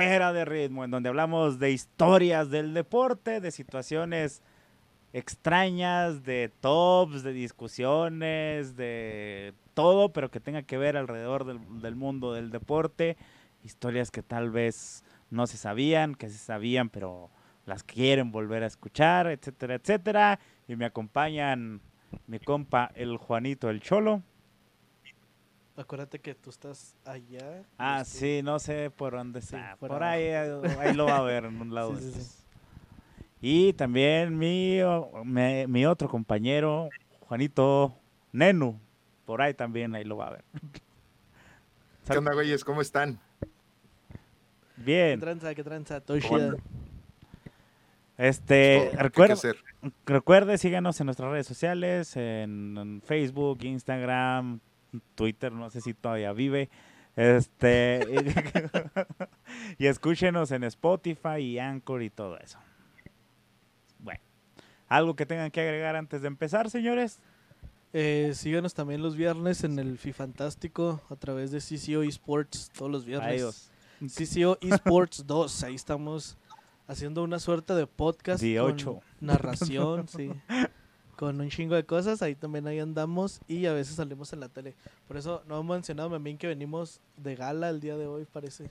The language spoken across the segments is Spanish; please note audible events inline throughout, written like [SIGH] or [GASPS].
Fuera de Ritmo, en donde hablamos de historias del deporte, de situaciones extrañas, de tops, de discusiones, de todo, pero que tenga que ver alrededor del, mundo del deporte. Historias que tal vez no se sabían, que se sabían, pero las quieren volver a escuchar, etcétera, etcétera. Y me acompañan mi compa, el Juanito, el Cholo. Acuérdate que tú estás allá. Ah, estoy- sí, no sé por dónde Sí, está. por ahí, ahí lo va a ver en un [LAUGHS] lado. Sí, de sí. Y también mi, mi otro compañero, Juanito Nenu. Por ahí también, ahí lo va a ver. [LAUGHS] ¿Qué onda, güeyes? ¿Cómo están? ¿Qué Bien, tranza? ¿Qué tranza? Todo este, recuerda, recuerde, síganos en nuestras redes sociales, en, en Facebook, Instagram, Twitter, no sé si todavía vive. Este, [LAUGHS] y escúchenos en Spotify y Anchor y todo eso. Bueno, ¿algo que tengan que agregar antes de empezar, señores? Eh, síganos también los viernes en el FIFantástico a través de CCO Esports todos los viernes. Adiós. CCO Esports [LAUGHS] 2. Ahí estamos haciendo una suerte de podcast. De. Narración, sí. [LAUGHS] Con un chingo de cosas. Ahí también ahí andamos. Y a veces salimos en la tele. Por eso no hemos mencionado también que venimos de gala el día de hoy, parece.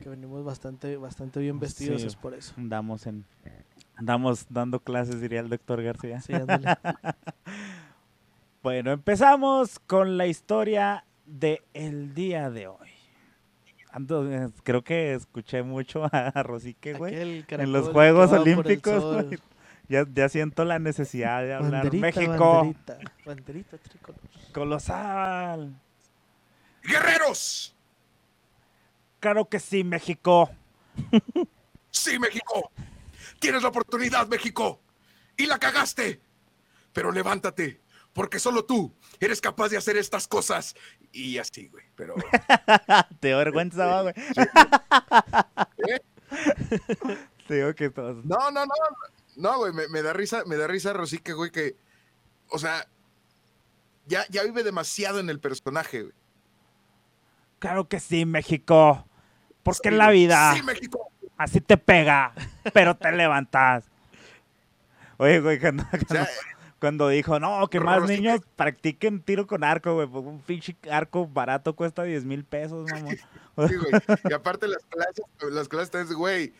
Que venimos bastante, bastante bien vestidos. Sí. Es por eso. Andamos en andamos dando clases, diría el doctor García. Sí, ándale. [LAUGHS] Bueno, empezamos con la historia de el día de hoy. Ando- creo que escuché mucho a Rosique, güey. En los Juegos Olímpicos, güey. Ya, ya siento la necesidad de hablar. Banderita, México, Banderita, banderita tricolor. colosal. ¡Guerreros! Claro que sí, México. [LAUGHS] ¡Sí, México! Tienes la oportunidad, México. Y la cagaste. Pero levántate, porque solo tú eres capaz de hacer estas cosas. Y así, güey. Pero. [LAUGHS] Te da vergüenza, va, güey. [LAUGHS] ¿Eh? Te digo que todos. No, no, no. No, güey, me, me da risa, me da risa Rosique, güey, que. O sea. Ya, ya vive demasiado en el personaje, güey. Claro que sí, México. Porque en la vida Sí, México. así te pega, pero te levantas. Oye, güey, cuando, O sea, cuando dijo, no, que más Rosique- niños practiquen tiro con arco, güey. porque Un pinche arco barato cuesta 10 mil pesos, mamón. [LAUGHS] Sí, güey. Y aparte las clases, las clases, güey,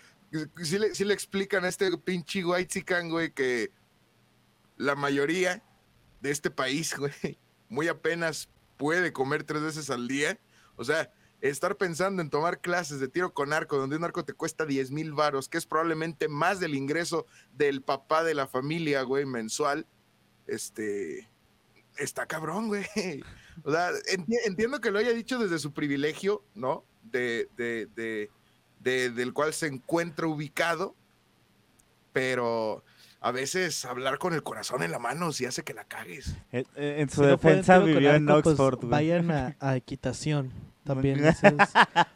sí le, sí le explican a este pinche white chican, güey, que la mayoría de este país, [LAUGHS] güey, muy apenas puede comer tres veces al día. O sea, estar pensando en tomar clases de tiro con arco, donde un arco te cuesta 10 mil varos, que es probablemente más del ingreso del papá de la familia, güey, mensual, este, está cabrón, güey. [LAUGHS] O sea, enti- entiendo que lo haya dicho desde su privilegio, ¿no? De, de, de, de- del cual se encuentra ubicado, pero a veces hablar con el corazón en la mano sí hace que la cagues. Eh, eh, En su Si no defensa con vivió en pues, Oxford, güey. Vayan a, a equitación. [LAUGHS] También esa es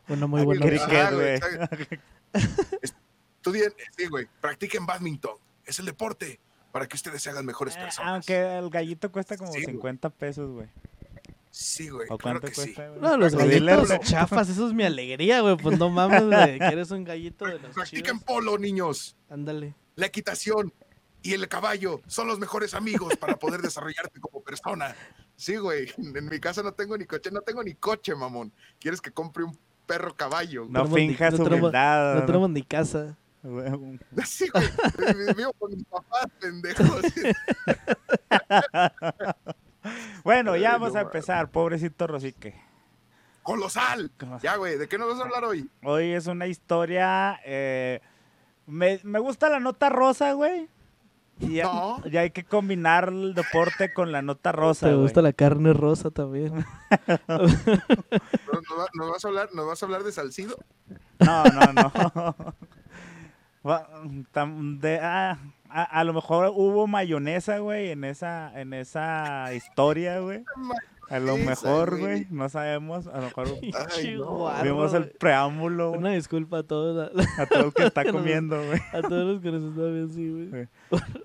una muy buena Cricket, opción. Ajá, güey. exacto. Estudien, sí, güey, practiquen badminton, es el deporte, para que ustedes se hagan mejores Eh, personas. Aunque el gallito cuesta como Sí, güey. 50 pesos, güey. Sí, güey, ¿O claro cuánto que sí. güey? No, los dile, gallitos bro. chafas, eso es mi alegría, güey. Pues no [LAUGHS] mames, güey, que eres un gallito de los Practiquen chidos. polo, niños. Ándale. La equitación y el caballo son los mejores amigos para poder desarrollarte como persona. Sí, güey. En mi casa no tengo ni coche, no tengo ni coche, mamón. ¿Quieres que compre un perro caballo? No ni- finjas no humildad. No ¿no? tenemos ni casa. [LAUGHS] Sí, güey. Vivo con mis papás, pendejos. [LAUGHS] Bueno, ya vamos a empezar, pobrecito Rosique. ¡Colosal! Ya, güey, ¿de qué nos vas a hablar hoy? Hoy es una historia. eh, me, me gusta la nota rosa, güey. Y ya, No. ya hay que combinar el deporte con la nota rosa. Te güey. gusta la carne rosa también. [LAUGHS] ¿Nos, nos va- nos vas a hablar, ¿Nos vas a hablar de Salcido? No, no, no. [LAUGHS] De- ah, a, a lo mejor hubo mayonesa, güey, en esa, en esa historia, güey. A lo mejor, güey. no sabemos. A lo mejor [LAUGHS] Ay, no. Vimos el preámbulo Una disculpa a todos, a, a todo el que está [LAUGHS] comiendo, güey. a todos los que nos están viendo, sí, güey.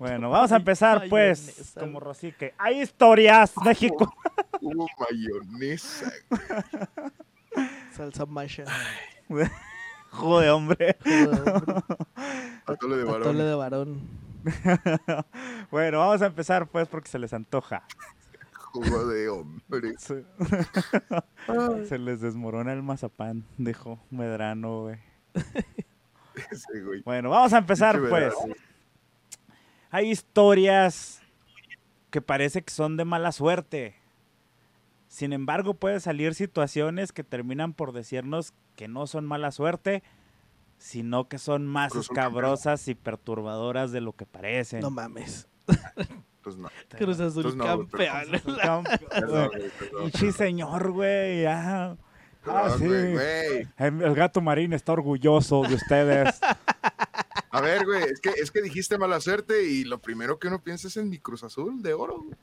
Bueno, vamos a empezar, pues, Mayonesa, como. Rosique. Hay historias, México. Hubo mayonesa. Salsa masha. [LAUGHS] Joder, hombre. Joder, hombre. Atole de Atole varón. de varón. [LAUGHS] Bueno, vamos a empezar, pues, porque se les antoja. Jugo de hombre. [LAUGHS] Se, se les desmorona el mazapán, dijo Medrano, güey. [LAUGHS] Ese, güey. Bueno, vamos a empezar, pues. Hay historias que parece que son de mala suerte. Sin embargo, pueden salir situaciones que terminan por decirnos que no son mala suerte, sino que son más Cruz escabrosas y perturbadoras de lo que parecen. No mames. Pues no. [LAUGHS] Cruz Azul no, campeón. Sí, señor, güey. Ah, sí. güey, güey. El, gato marín está orgulloso de ustedes. [LAUGHS] A ver, güey, es que, es que dijiste mala suerte y lo primero que uno piensa es en mi Cruz Azul de oro, güey.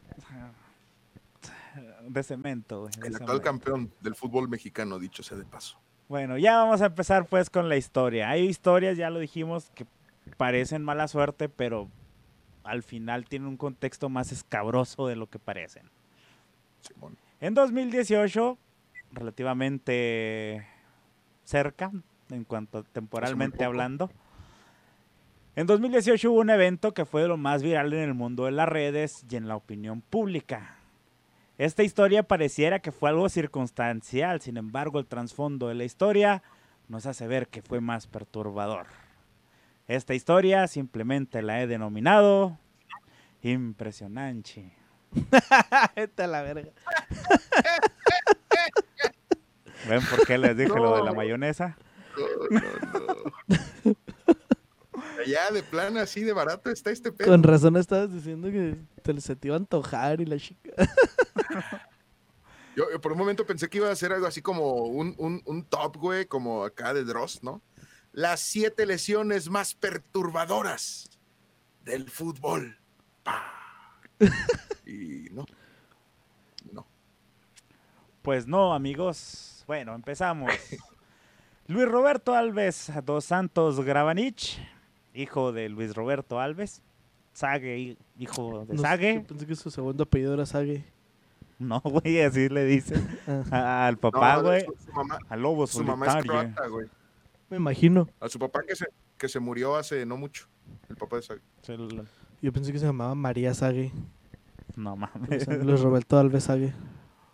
De cemento, güey. de el actual cemento. campeón del fútbol mexicano, dicho sea de paso. Bueno, ya vamos a empezar pues con la historia. Hay historias, ya lo dijimos, que parecen mala suerte, pero al final tienen un contexto más escabroso de lo que parecen. Simón. En 2018, relativamente cerca, en cuanto temporalmente hablando, en 2018 hubo un evento que fue de lo más viral en el mundo de las redes y en la opinión pública. Esta historia pareciera que fue algo circunstancial, sin embargo el trasfondo de la historia nos hace ver que fue más perturbador. Esta historia simplemente la he denominado impresionante. [LAUGHS] Vete a la verga. ¿Ven por qué les dije lo de la mayonesa? No, no, Ya de plan así de barato está este pedo. Con razón estabas diciendo que te, se te iba a antojar y la chica. Yo, yo por un momento pensé que iba a ser algo así como un, un, un top, güey, como acá de Dross, ¿no? Las siete lesiones más perturbadoras del fútbol. Pa. Y no. No. Pues no, amigos. Bueno, empezamos. Luis Roberto Alves dos Santos Grabanich, hijo de Luis Roberto Alves. Sague, hi- hijo de No Sague. yo pensé que su segundo apellido era Sague. No, [LAUGHS] güey, así le dicen Ah, a- al No, papá, no, güey. su, su mamá, Al lobo su mamá es croata, güey. me imagino. A su papá que se, que se murió hace no mucho. El papá de Sague. Yo pensé que se llamaba María Sague. No mames. Luis Roberto Alves Sague.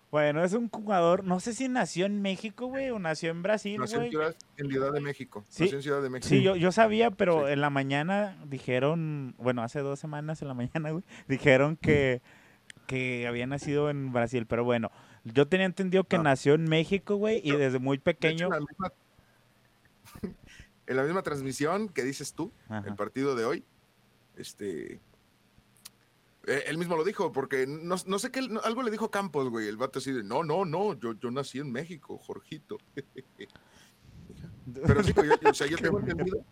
Bueno, es un jugador, no sé si nació en México, güey, o nació en Brasil, Nació güey. En Ciudad de México. Sí. Nació en Ciudad de México. Sí, yo, yo sabía, pero Sí. en la mañana dijeron, bueno, hace dos semanas en la [LAUGHS] mañana, güey, dijeron que, que había nacido en Brasil, pero bueno, yo tenía entendido que No. nació en México, güey, y desde muy De hecho, pequeño... en, la misma, [LAUGHS] en la misma transmisión que dices tú, Ajá. el partido de hoy, este. Eh, él mismo lo dijo, porque no, no sé qué, no- algo le dijo Campos, güey. El vato así de, no, no, no, yo, yo nací en México, Jorgito. [LAUGHS] Pero sí, yo, o sea, yo [LAUGHS] tengo entendido,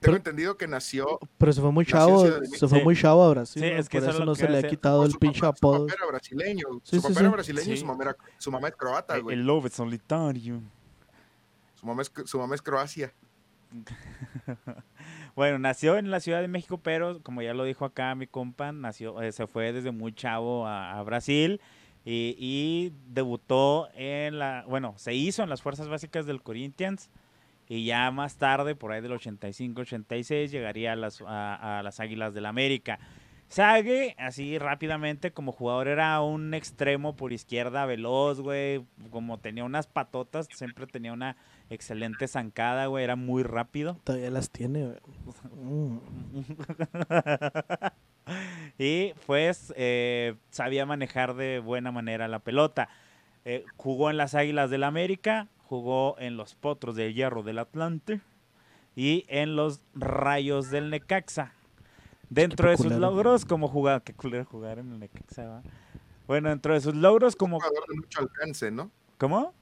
tengo entendido que nació. Pero se fue muy chavo. Se fue Sí. muy chavo a Brasil. Sí, ¿no? es que Por eso no que se le ha quitado el pinche apodo. Su papá era brasileño. Sí, su sí, papá era sí. brasileño y su mamá, era, su mamá es croata, El, güey. el lobo solitario. Su mamá es, su mamá es Croacia. [LAUGHS] Bueno, nació en la Ciudad de México, pero como ya lo dijo acá mi compa, nació, eh, se fue desde muy chavo a, Brasil y, debutó en la, bueno, se hizo en las fuerzas básicas del Corinthians y ya más tarde, por ahí del 85-86, llegaría a las, a, a las Águilas del América. Sague, así rápidamente, como jugador era un extremo por izquierda, veloz, güey, como tenía unas patotas, siempre tenía una excelente zancada, güey, era muy rápido. Todavía las tiene. güey. Mm. [LAUGHS] y pues eh, sabía manejar de buena manera la pelota. Eh, jugó en las Águilas del América, jugó en los Potros de Hierro del Atlante y en los Rayos del Necaxa. Dentro de sus logros como jugador, qué culero jugar en el Necaxa, ¿va? Bueno, dentro de sus logros como Un jugador de mucho alcance, ¿no? ¿Cómo?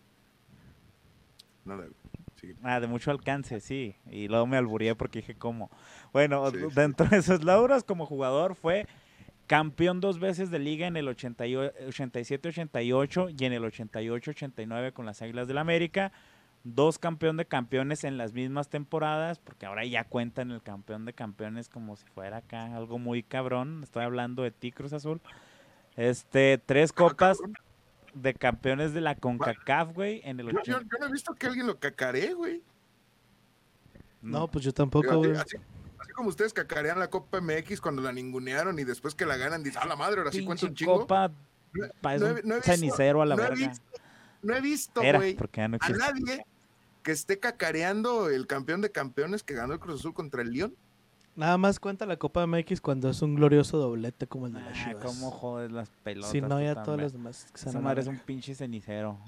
Nada, güey. Sí. Ah, de mucho alcance, sí. Y luego me albureé porque dije cómo. Bueno, Sí, sí. dentro de esos logros como jugador fue campeón dos veces de liga en el 88 87-88 y en el 88-89 con las Águilas del América. Dos campeón de campeones en las mismas temporadas, porque ahora ya cuentan el campeón de campeones como si fuera acá algo muy cabrón. Estoy hablando de ti, Cruz Azul. Este, tres copas cabrón. De campeones de la CONCACAF, güey, en el Yo, yo- 80. yo no he visto que alguien lo cacaree, güey. No, pues yo tampoco, güey. Así, así como ustedes cacarean la Copa MX cuando la ningunearon y después que la ganan, dicen, ah, la madre, ahora sí cuenta un chingo. copa No- he- un no he visto- cenicero a la no he visto- No he visto, Era, güey, porque ya no a nadie que esté cacareando el campeón de campeones que ganó el Cruz Azul contra el León. Nada más cuenta la Copa MX cuando es un glorioso doblete como el de las Ah, Chivas. cómo jodes las pelotas. Si no, ya también. todas las demás. Esa madre es un pinche cenicero.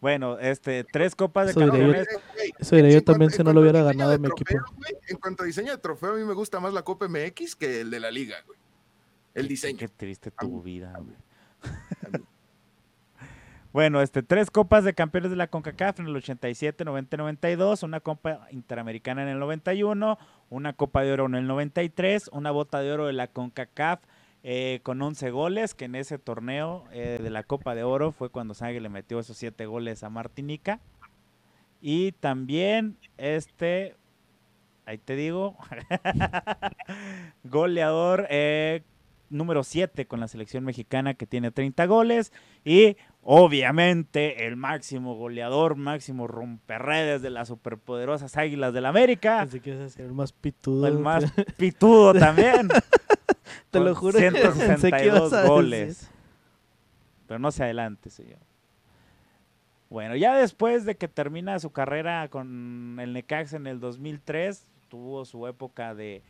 Bueno, este, tres copas de Eso diré yo. campeones. Eh, güey, Eso diría yo también si no lo hubiera ganado mi equipo. trofeo, güey, en cuanto a diseño de trofeo, a mí me gusta más la Copa MX que el de la liga, güey. El Qué- diseño. Qué triste tu vida, güey. Bueno, este, tres copas de campeones de la CONCACAF en el 87, 90, 92, una copa interamericana en el 91, una copa de oro en el 93, una bota de oro de la CONCACAF eh, con 11 goles, que en ese torneo eh, de la Copa de Oro fue cuando Sague le metió esos 7 goles a Martinica. Y también este, ahí te digo, [LAUGHS] goleador eh, número 7 con la selección mexicana que tiene 30 goles y obviamente el máximo goleador, máximo romperredes de las superpoderosas Águilas del América, Así que sería el más pitudo. el más [LAUGHS] pitudo también. [LAUGHS] Te lo juro que pensé que ibas 162 a decir. goles. Pero no se adelante, señor. Bueno, ya después de que termina su carrera con el Necaxa en el 2003, tuvo su época de,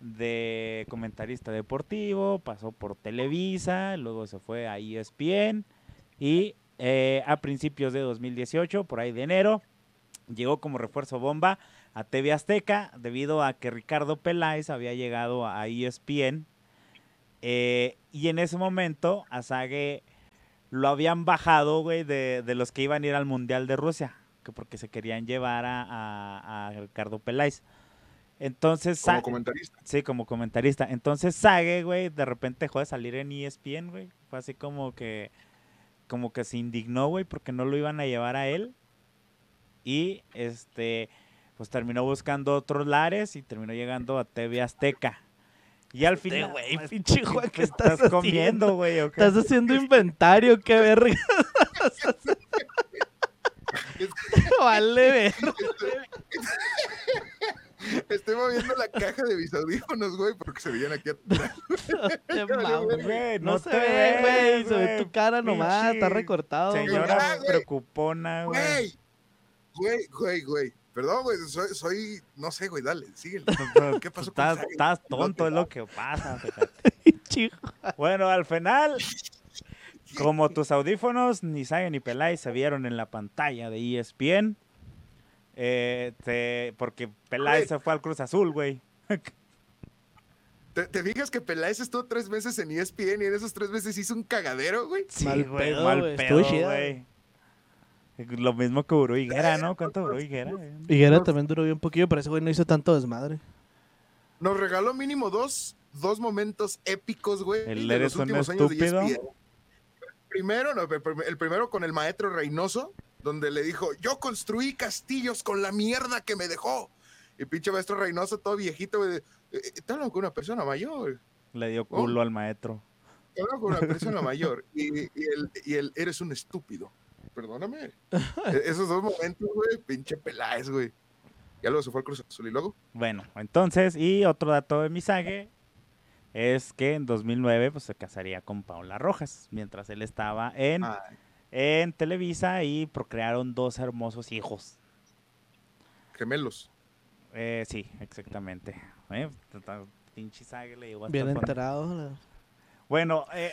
de comentarista deportivo, pasó por Televisa, luego se fue a ESPN y eh, a principios de 2018, por ahí de enero, llegó como refuerzo bomba a TV Azteca debido a que Ricardo Peláez había llegado a ESPN eh, y en ese momento a Sague lo habían bajado, güey, de, de los que iban a ir al Mundial de Rusia, que porque se querían llevar a, a- a Ricardo Peláez. Entonces, Como comentarista. sí, como comentarista. Entonces Sage, güey, de repente dejó de salir en ESPN, güey. Fue así como que, como que se indignó, güey, porque no lo iban a llevar a él. Y, este, pues terminó buscando otros lares y terminó llegando a TV Azteca. Y al Este final... güey, pues, [LAUGHS] pinche Juan, ¿qué pues, estás comiendo, haciendo? güey? Estás haciendo inventario, qué verga. [LAUGHS] [LAUGHS] vale, ver. [LAUGHS] Estoy moviendo la caja de mis audífonos, güey, porque se veían aquí atrás. [LAUGHS] Güey, No, no se ve, güey. Se ve tu cara nomás, está recortado. güey. Señora Ah, preocupona, güey. Güey, güey, güey, güey. Perdón, güey, soy, soy, no sé, güey, dale, síguele. [LAUGHS] ¿Qué pasó con Estás, estás tonto, es lo que pasa. fíjate. Bueno, al final, como tus audífonos, ni Saga ni Peláez se vieron en la pantalla de ESPN. Eh, te- porque Peláez se fue al Cruz Azul, güey. ¿Te, te fijas que Peláez estuvo tres meses en E ESPN y en esos tres meses hizo un cagadero, güey? Sí, Mal güey, pedo, mal pedo, güey. Lo mismo que Uru Higuera, ¿no? ¿Cuánto Uru Higuera? Higuera también duró bien poquillo, pero ese güey no hizo tanto desmadre. Nos regaló mínimo dos, dos momentos épicos, güey. El de eres los un últimos años de E estúpido. ESPN. Primero, no, el primero con el maestro Reynoso, donde le dijo, yo construí castillos con la mierda que me dejó. Y pinche maestro Reynoso, todo viejito, güey. eh, eh, con una persona mayor. Le dio Oh. culo al maestro. Te hablo con una [LAUGHS] persona mayor. Y, y el, y el, eres un estúpido. Perdóname. E- Esos dos momentos, güey, pinche Peláez, güey. Ya luego se fue al Cruz Azul y luego. Bueno, entonces, y otro dato de Misague es que en 2009 pues, se casaría con Paula Rojas, mientras él estaba en, Ay, en Televisa y procrearon dos hermosos hijos. gemelos. Eh, sí, exactamente. Eh, Pinche Sague le llegó hasta Bien enterado. Bueno, eh,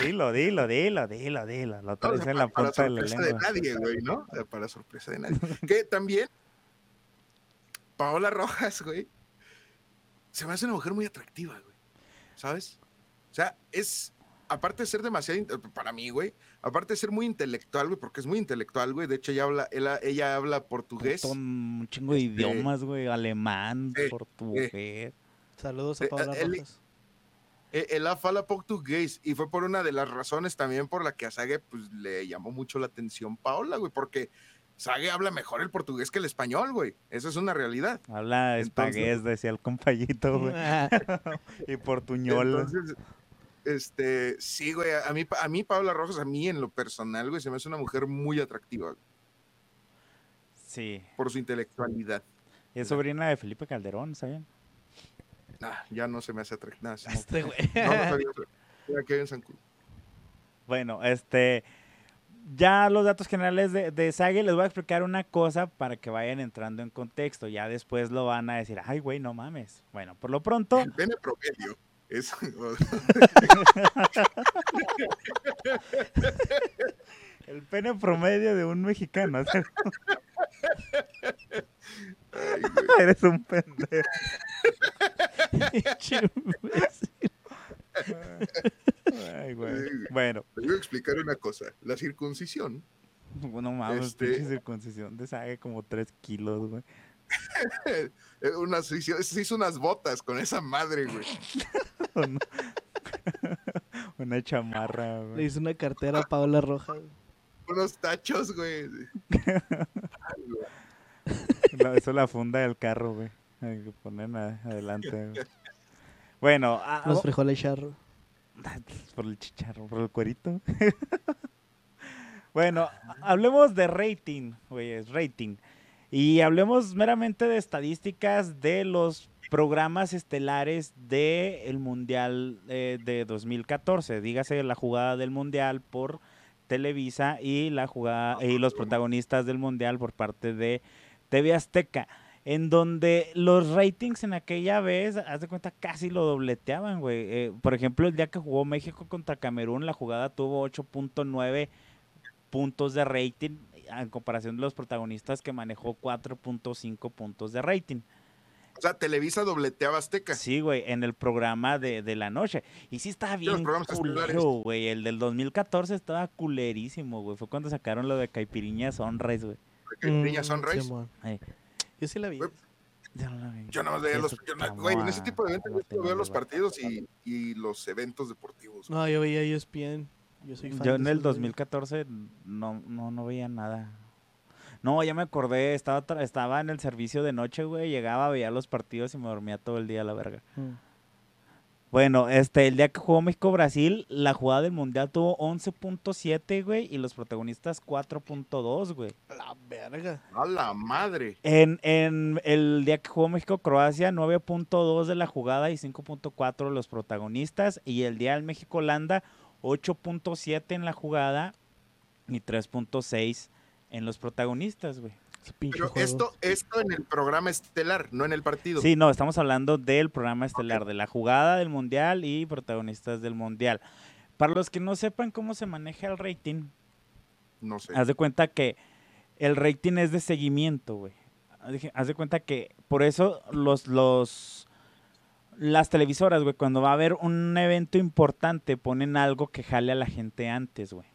dilo, dilo, dilo, dilo, dilo. Lo No, o traes sea, en la para punta de la sorpresa de nadie, güey, ¿no? Para sorpresa de nadie. [LAUGHS] que también Paola Rojas, güey, se me hace una mujer muy atractiva, güey. ¿Sabes? O sea, es aparte de ser demasiado, para mí, güey, aparte de ser muy intelectual, güey, porque es muy intelectual, güey, de hecho ella habla, ella, ella habla portugués. Puto, un chingo de idiomas, güey. Alemán, Sí, portugués. Saludos a Eh, Paola él- Rojas. Eh, Ella fala portugués y fue por una de las razones también por la que a Sage pues, le llamó mucho la atención Paola, güey, porque Sage habla mejor el portugués que el español, güey. Eso es una realidad. Habla Entonces- espagués, decía el compayito, güey. [LAUGHS] [LAUGHS] y portuñol. Entonces, este, sí, güey, a mí, a mí Paola Rojas, a mí en lo personal, güey, se me hace una mujer muy atractiva Sí. por su intelectualidad. Y es sobrina de Felipe Calderón, ¿saben? Ah, ya no se me hace atractiva. No, Este güey. no sabía, en San Cruz. Bueno, este. Ya los datos generales de, de Sage, les voy a explicar una cosa para que vayan entrando en contexto. Ya después lo van a decir, ay, güey, no mames. Bueno, por lo pronto, El pene promedio es... [LAUGHS] el pene promedio de un mexicano. Ay. Eres un pendejo. [LAUGHS] Ay, güey. Bueno, Les voy a explicar una cosa. La circuncisión no mames, Este- circuncisión de Sage como 3 kilos, güey. [LAUGHS] Eh, Unas, se hizo se hizo unas botas con esa madre, güey. [LAUGHS] Una- [LAUGHS] Una chamarra, Le güey. hice una cartera a Paola Rojas. Unos tachos, güey. No, eso es la funda del carro, güey. Hay que poner a- adelante, güey. Bueno, a- Los frijoles charro. por el chicharro, por el cuerito. bueno, hablemos de rating, güey, es rating. Y hablemos meramente de estadísticas de los programas estelares del Mundial eh, de 2014. Dígase la jugada del Mundial por Televisa y la jugada y los protagonistas del Mundial por parte de TV Azteca. En donde los ratings en aquella vez, haz de cuenta, casi lo dobleteaban, güey. Eh, por ejemplo, el día que jugó México contra Camerún, la jugada tuvo 8.9 puntos de rating en comparación de los protagonistas que manejó 4.5 puntos de rating. O sea, Televisa dobleteaba Azteca. Sí, güey, en el programa de, de la noche. Y sí estaba los bien culero, güey. El del 2014 estaba culerísimo, güey. Fue cuando sacaron lo de Caipiriña Sunrise, güey. Niña Mm, Sunrise. Ay. Yo sí la vi. Ya no la vi. Yo nada más veía los. yo güey, en ese tipo de eventos yo veo los partidos y, y los eventos deportivos. No, yo veía ESPN. Yo soy fan Yo de en el esos güeyes. 2014 no, no, no veía nada. No, ya me acordé, estaba, estaba en el servicio de noche, güey, llegaba, veía los partidos y me dormía todo el día a la verga. Mm. Bueno, este, el día que jugó México-Brasil, la jugada del Mundial tuvo 11.7, güey, y los protagonistas 4.2, güey. La verga. A la madre. En, en el día que jugó México-Croacia, 9.2 de la jugada y 5.4 los protagonistas. Y el día del México-Holanda, 8.7 en la jugada y 3.6 en los protagonistas, güey. Pero juego. esto, esto en el programa estelar, no en el partido. Sí, no, estamos hablando del programa estelar, de la jugada del Mundial y protagonistas del Mundial. Para los que no sepan cómo se maneja el rating, No sé. haz de cuenta que el rating es de seguimiento, güey. Haz de- Haz de cuenta que por eso los, los, las televisoras, güey, cuando va a haber un evento importante, ponen algo que jale a la gente antes, güey.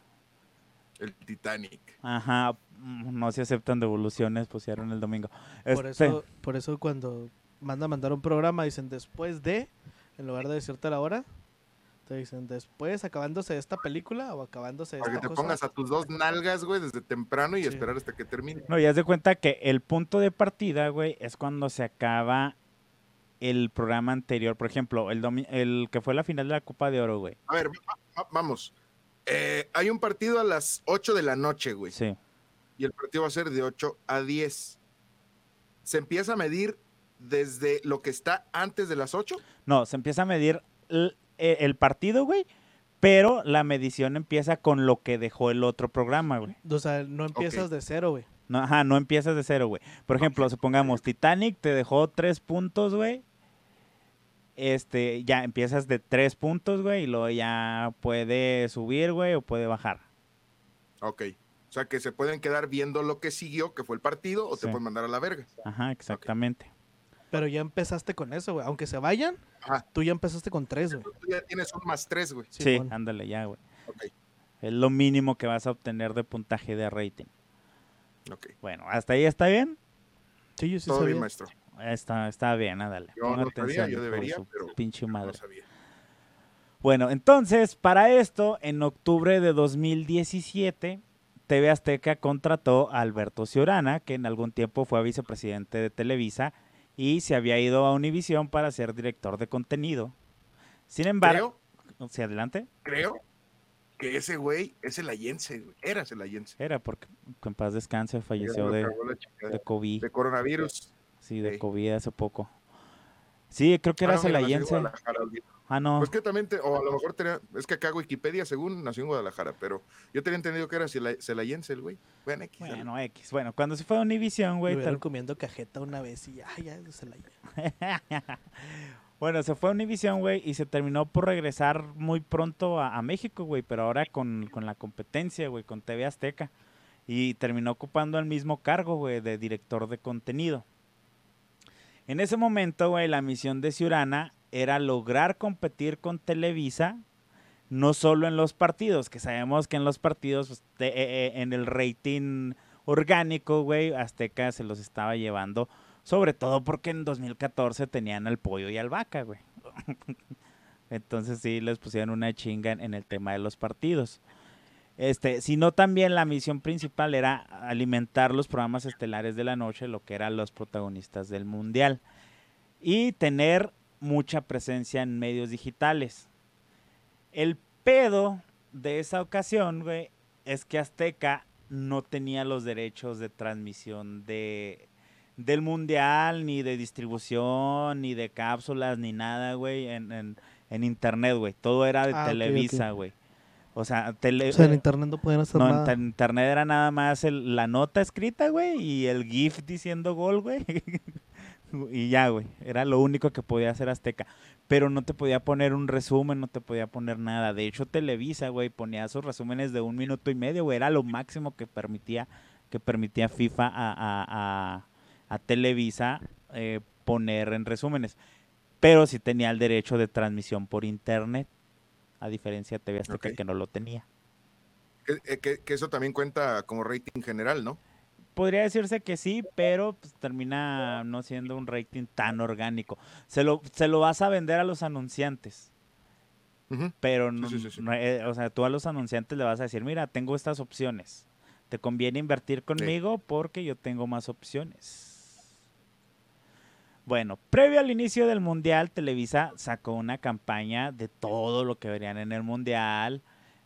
El Titanic. Ajá, mm, no se aceptan devoluciones, pusieron el domingo. Por Este, eso, por eso cuando manda a mandar un programa dicen después de, en lugar de decirte la hora, te dicen después, acabándose esta película o acabándose Para esta que te cosa. pongas a tus dos nalgas, güey, desde temprano y Sí. esperar hasta que termine. No, y haz de cuenta que el punto de partida, güey, es cuando se acaba el programa anterior. Por ejemplo, el, el que fue la final de la Copa de Oro, güey. A ver, va- va- vamos. Eh, hay un partido a las 8 de la noche, güey. Sí. Y el partido va a ser de 8 a 10. ¿Se empieza a medir desde lo que está antes de las 8? No, se empieza a medir el, e- el partido, güey, pero la medición empieza con lo que dejó el otro programa, güey. O sea, no empiezas de cero, güey. No, ajá, no empiezas de cero, güey. Por ejemplo, supongamos Titanic te dejó tres puntos, güey. Este, ya empiezas de tres puntos, güey, y luego ya puede subir, güey, o puede bajar. Ok. O sea, que se pueden quedar viendo lo que siguió, que fue el partido, o Sí. te pueden mandar a la verga. Ajá, exactamente. Pero ya empezaste con eso, güey. Aunque se vayan, Ajá. tú ya empezaste con tres, güey. Tú ya tienes un más tres, güey. Sí, ándale ya, güey. Ok, Es lo mínimo que vas a obtener de puntaje de rating. ok. Bueno, ¿hasta ahí está bien? Sí, yo sí Todo bien, maestro. Está, está bien, ándale. Yo Pon no sabía, atención, yo hijo de debería, pero pinche No madre. sabía. Bueno, entonces, para esto, en octubre de 2017, TV Azteca contrató a Alberto Ciorana, que en algún tiempo fue vicepresidente de Televisa y se había ido a Univisión para ser director de contenido. Sin embargo, Creo, ¿sí, adelante? creo que ese güey es el ayense, güey. Era el ayense. Era porque que en paz descanse, falleció de, de COVID. De coronavirus. Sí, de sí. COVID hace poco. Sí, creo que Ah, era en celayense. Ah, no. Pues que también, te- o a lo mejor tenía, es que acá Wikipedia, según nació en Guadalajara, pero yo tenía entendido que era cela- celayense el güey. Bueno, X. Bueno, X. Bueno, cuando se fue a Univisión, Me güey, tal- comiendo cajeta una vez y ya, ya, se la lleva. bueno, se fue a Univision, güey, y se terminó por regresar muy pronto a, a México, güey, pero ahora con, con la competencia, güey, con TV Azteca. Y terminó ocupando el mismo cargo, güey, de director de contenido. En ese momento, güey, la misión de Ciurana era lograr competir con Televisa, no solo en los partidos, que sabemos que en los partidos, pues, de- eh, eh, en el rating orgánico, güey, Azteca se los estaba llevando sobre todo porque en 2014 tenían al pollo y al vaca, güey. [LAUGHS] Entonces sí les pusieron una chinga en, en el tema de los partidos. Este, sino también la misión principal era alimentar los programas estelares de la noche, lo que eran los protagonistas del mundial. Y tener mucha presencia en medios digitales. El pedo de esa ocasión, güey, es que Azteca no tenía los derechos de transmisión de del mundial, ni de distribución, ni de cápsulas, ni nada, güey, en, en, en internet, güey. Todo era de Ah. Televisa, güey. O sea, tele, O sea, en internet no podían hacer no, en nada. ta- internet era nada más el- la nota escrita, güey, y el GIF diciendo gol, güey. [LAUGHS] y ya, güey. Era lo único que podía hacer Azteca. Pero no te podía poner un resumen, no te podía poner nada. De hecho, Televisa, güey, ponía sus resúmenes de un minuto y medio, güey. Era lo máximo que permitía, que permitía FIFA a, a- a- a Televisa eh, poner en resúmenes. Pero sí tenía el derecho de transmisión por internet. A diferencia de TV Azteca, que no lo tenía. Que, eh, que- que eso también cuenta como rating general, ¿no? Podría decirse que sí, pero pues, termina no siendo un rating tan orgánico. Se lo, se lo vas a vender a los anunciantes, pero no, sí, sí, sí. no, eh, o sea, tú a los anunciantes le vas a decir, mira, tengo estas opciones. Te conviene invertir conmigo porque yo tengo más opciones. Bueno, previo al inicio del Mundial, Televisa sacó una campaña de todo lo que verían en el Mundial,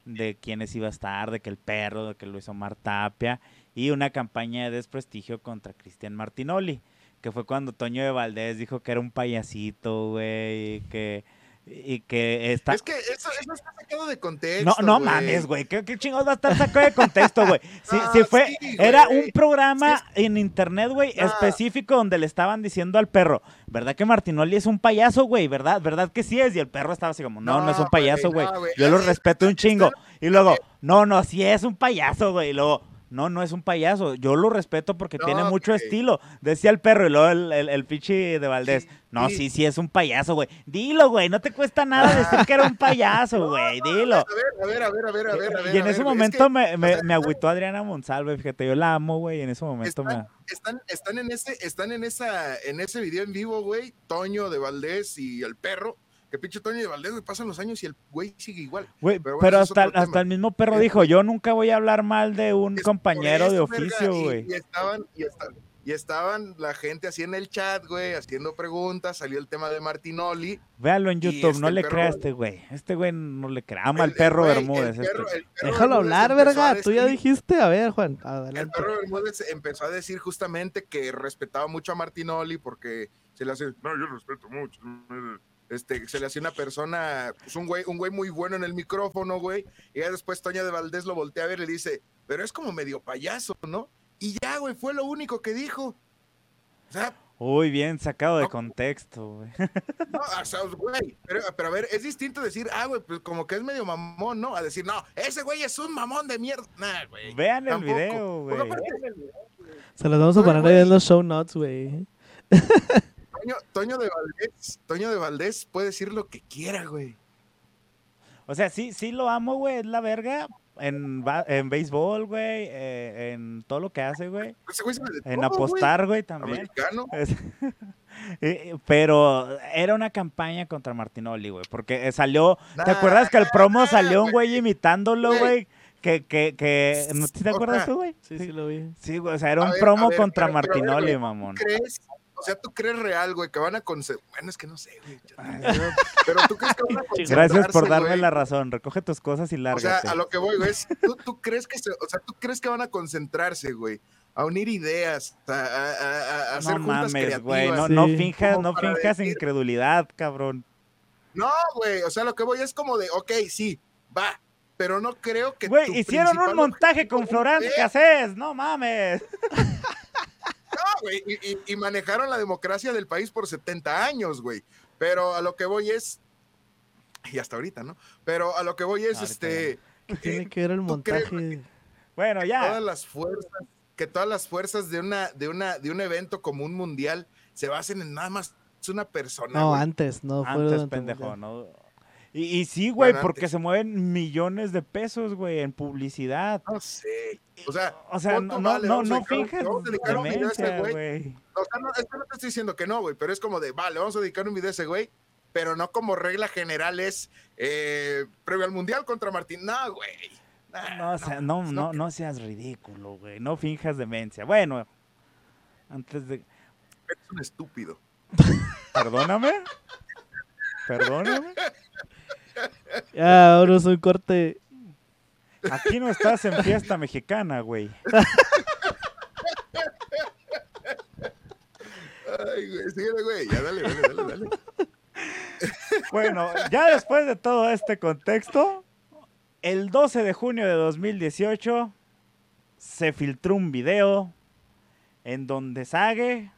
de quiénes iba a estar, de que el perro, de que Luis Omar Tapia, y una campaña de desprestigio contra Cristian Martinoli, que fue cuando Toño de Valdés dijo que era un payasito, güey, que, y que está... Es que eso, eso está sacado de contexto. No, no mames, güey. ¿Qué, qué chingados va a estar sacado de contexto, güey? [LAUGHS] Si, Ah, si fue, sí, era un programa en internet, güey, Ah. específico donde le estaban diciendo al perro, ¿verdad que Martinoli es un payaso, güey? ¿Verdad? ¿Verdad que sí es? Y el perro estaba así como, no, no, es un No, payaso, güey, no. Yo lo respeto un chingo. Y luego, no, no, sí es un payaso, güey. Y luego, no, no es un payaso. Yo lo respeto porque No, tiene mucho estilo. Decía el perro y luego el, el, el pichi de Valdés. Sí, no, sí. sí, sí es un payaso, güey. Dilo, güey. No te cuesta nada decir que era un payaso, [LAUGHS] güey. Dilo. A ver, a ver, a ver, a ver, a ver. a ver, Y en ese ver, güey. Es momento que me, me, me agüitó Adriana Monsalve, fíjate, yo la amo, güey, en ese momento me... están, están en ese, están en esa, en ese video en vivo, güey, Toño de Valdés y el perro. Que pinche Toño de Valdés, güey, pasan los años y el güey sigue igual. Güey, pero pero, bueno, es hasta, hasta tema. el mismo perro Eh, dijo, yo nunca voy a hablar mal de un Es compañero de oficio, y- güey. Y, estaban, y, esta- y estaban la gente así en el chat, güey, haciendo preguntas. Salió el tema de Martinoli. Véalo en YouTube, este, no el le crea a este güey. Este güey no le crea. Ama al El- perro güey, Bermúdez. el perro- este. el perro Déjalo Bermúdez hablar, verga. Tú ya dijiste. A ver, Juan, El perro Bermúdez empezó a decir justamente que respetaba mucho a Martinoli porque se le hace, no, yo respeto mucho. Este, se le hacía una persona, pues un güey, un güey muy bueno en el micrófono, güey. Y ya después Toña de Valdés lo voltea a ver y le dice, pero es como medio payaso, ¿no? Y ya, güey, fue lo único que dijo. O sea, Uy, bien sacado de No. contexto, güey. no, o sea, güey, pero, pero a ver, es distinto decir, ah, güey, pues como que es medio mamón, ¿no? A decir, no, ese güey es un mamón de mierda. Nah, güey. Vean el video, güey. Se las vamos a poner ahí en los show notes, güey. [LAUGHS] Toño, Toño de Valdés, Toño de Valdés puede decir lo que quiera, güey. O sea, sí, sí lo amo, güey, es la verga. En, en béisbol, güey, eh, en todo lo que hace, güey. Ese En apostar, güey, también. Americano. [LAUGHS] Es- Pero era una campaña contra Martinoli, güey, porque eh, salió, ¿te acuerdas que el promo nah, salió un güey. güey imitándolo, Güey. güey? Que, que, que, ¿no ¿te acuerdas tú, güey? Sí, sí lo vi. Sí, güey, o sea, era un ver, promo ver, contra pero- ver, Martinoli, mamón. ¿Crees? O sea, ¿tú crees real, güey, que van a concentrar? Bueno, es que no sé, güey. Ay, Pero tú crees que van a [LAUGHS] Gracias por concentrarse, darme güey? la razón. Recoge tus cosas y O sea, lárgate. a lo que voy, güey, es, ¿tú, tú crees que se- o sea, tú crees que van a concentrarse, güey, a unir ideas, a, a- a- a hacer no juntas mames, güey. creativas? No, Sí. no finjas, no finjas decir- incredulidad, cabrón. No, güey, o sea, lo que voy es como de, ok, sí, va, pero no creo que Güey, tu hicieron un montaje con Florán Cassés. No mames. [LAUGHS] Güey, y, y- y manejaron la democracia del país por 70 años, güey. Pero a lo que voy es, y hasta ahorita, ¿no? Pero a lo que voy es, Ahorita este, ¿Qué [LAUGHS] tiene que ver el ¿tú crees, montaje? Bueno, ya. todas las fuerzas, que todas las fuerzas de una, de una, de un evento como un mundial se basen en nada más una persona. No, antes, no fue Antes, el pendejo, mundial. ¿no? Y, y sí, güey, Bueno, porque antes. se mueven millones de pesos, güey, en publicidad. No sé. O sea, O sea, no, no, no, vamos a no vamos a dedicar un video a ese güey. O sea, no, es que no te estoy diciendo que no, güey, pero es como de, vale, vamos a dedicar un video a ese güey, pero no como regla general es eh, previo al mundial contra Martín. No, güey. Nah, No, o sea, no, no, no seas ridículo, güey. No finjas demencia. Bueno, antes de... Eres un estúpido. [LAUGHS] Perdóname. Perdóname. Ya, ahora es un corte. Aquí no estás en fiesta mexicana, güey. Ay, güey, síguele, güey. Ya dale, dale, dale, dale. Bueno, ya después de todo este contexto, el 12 de junio de 2018 se filtró un video en donde Sage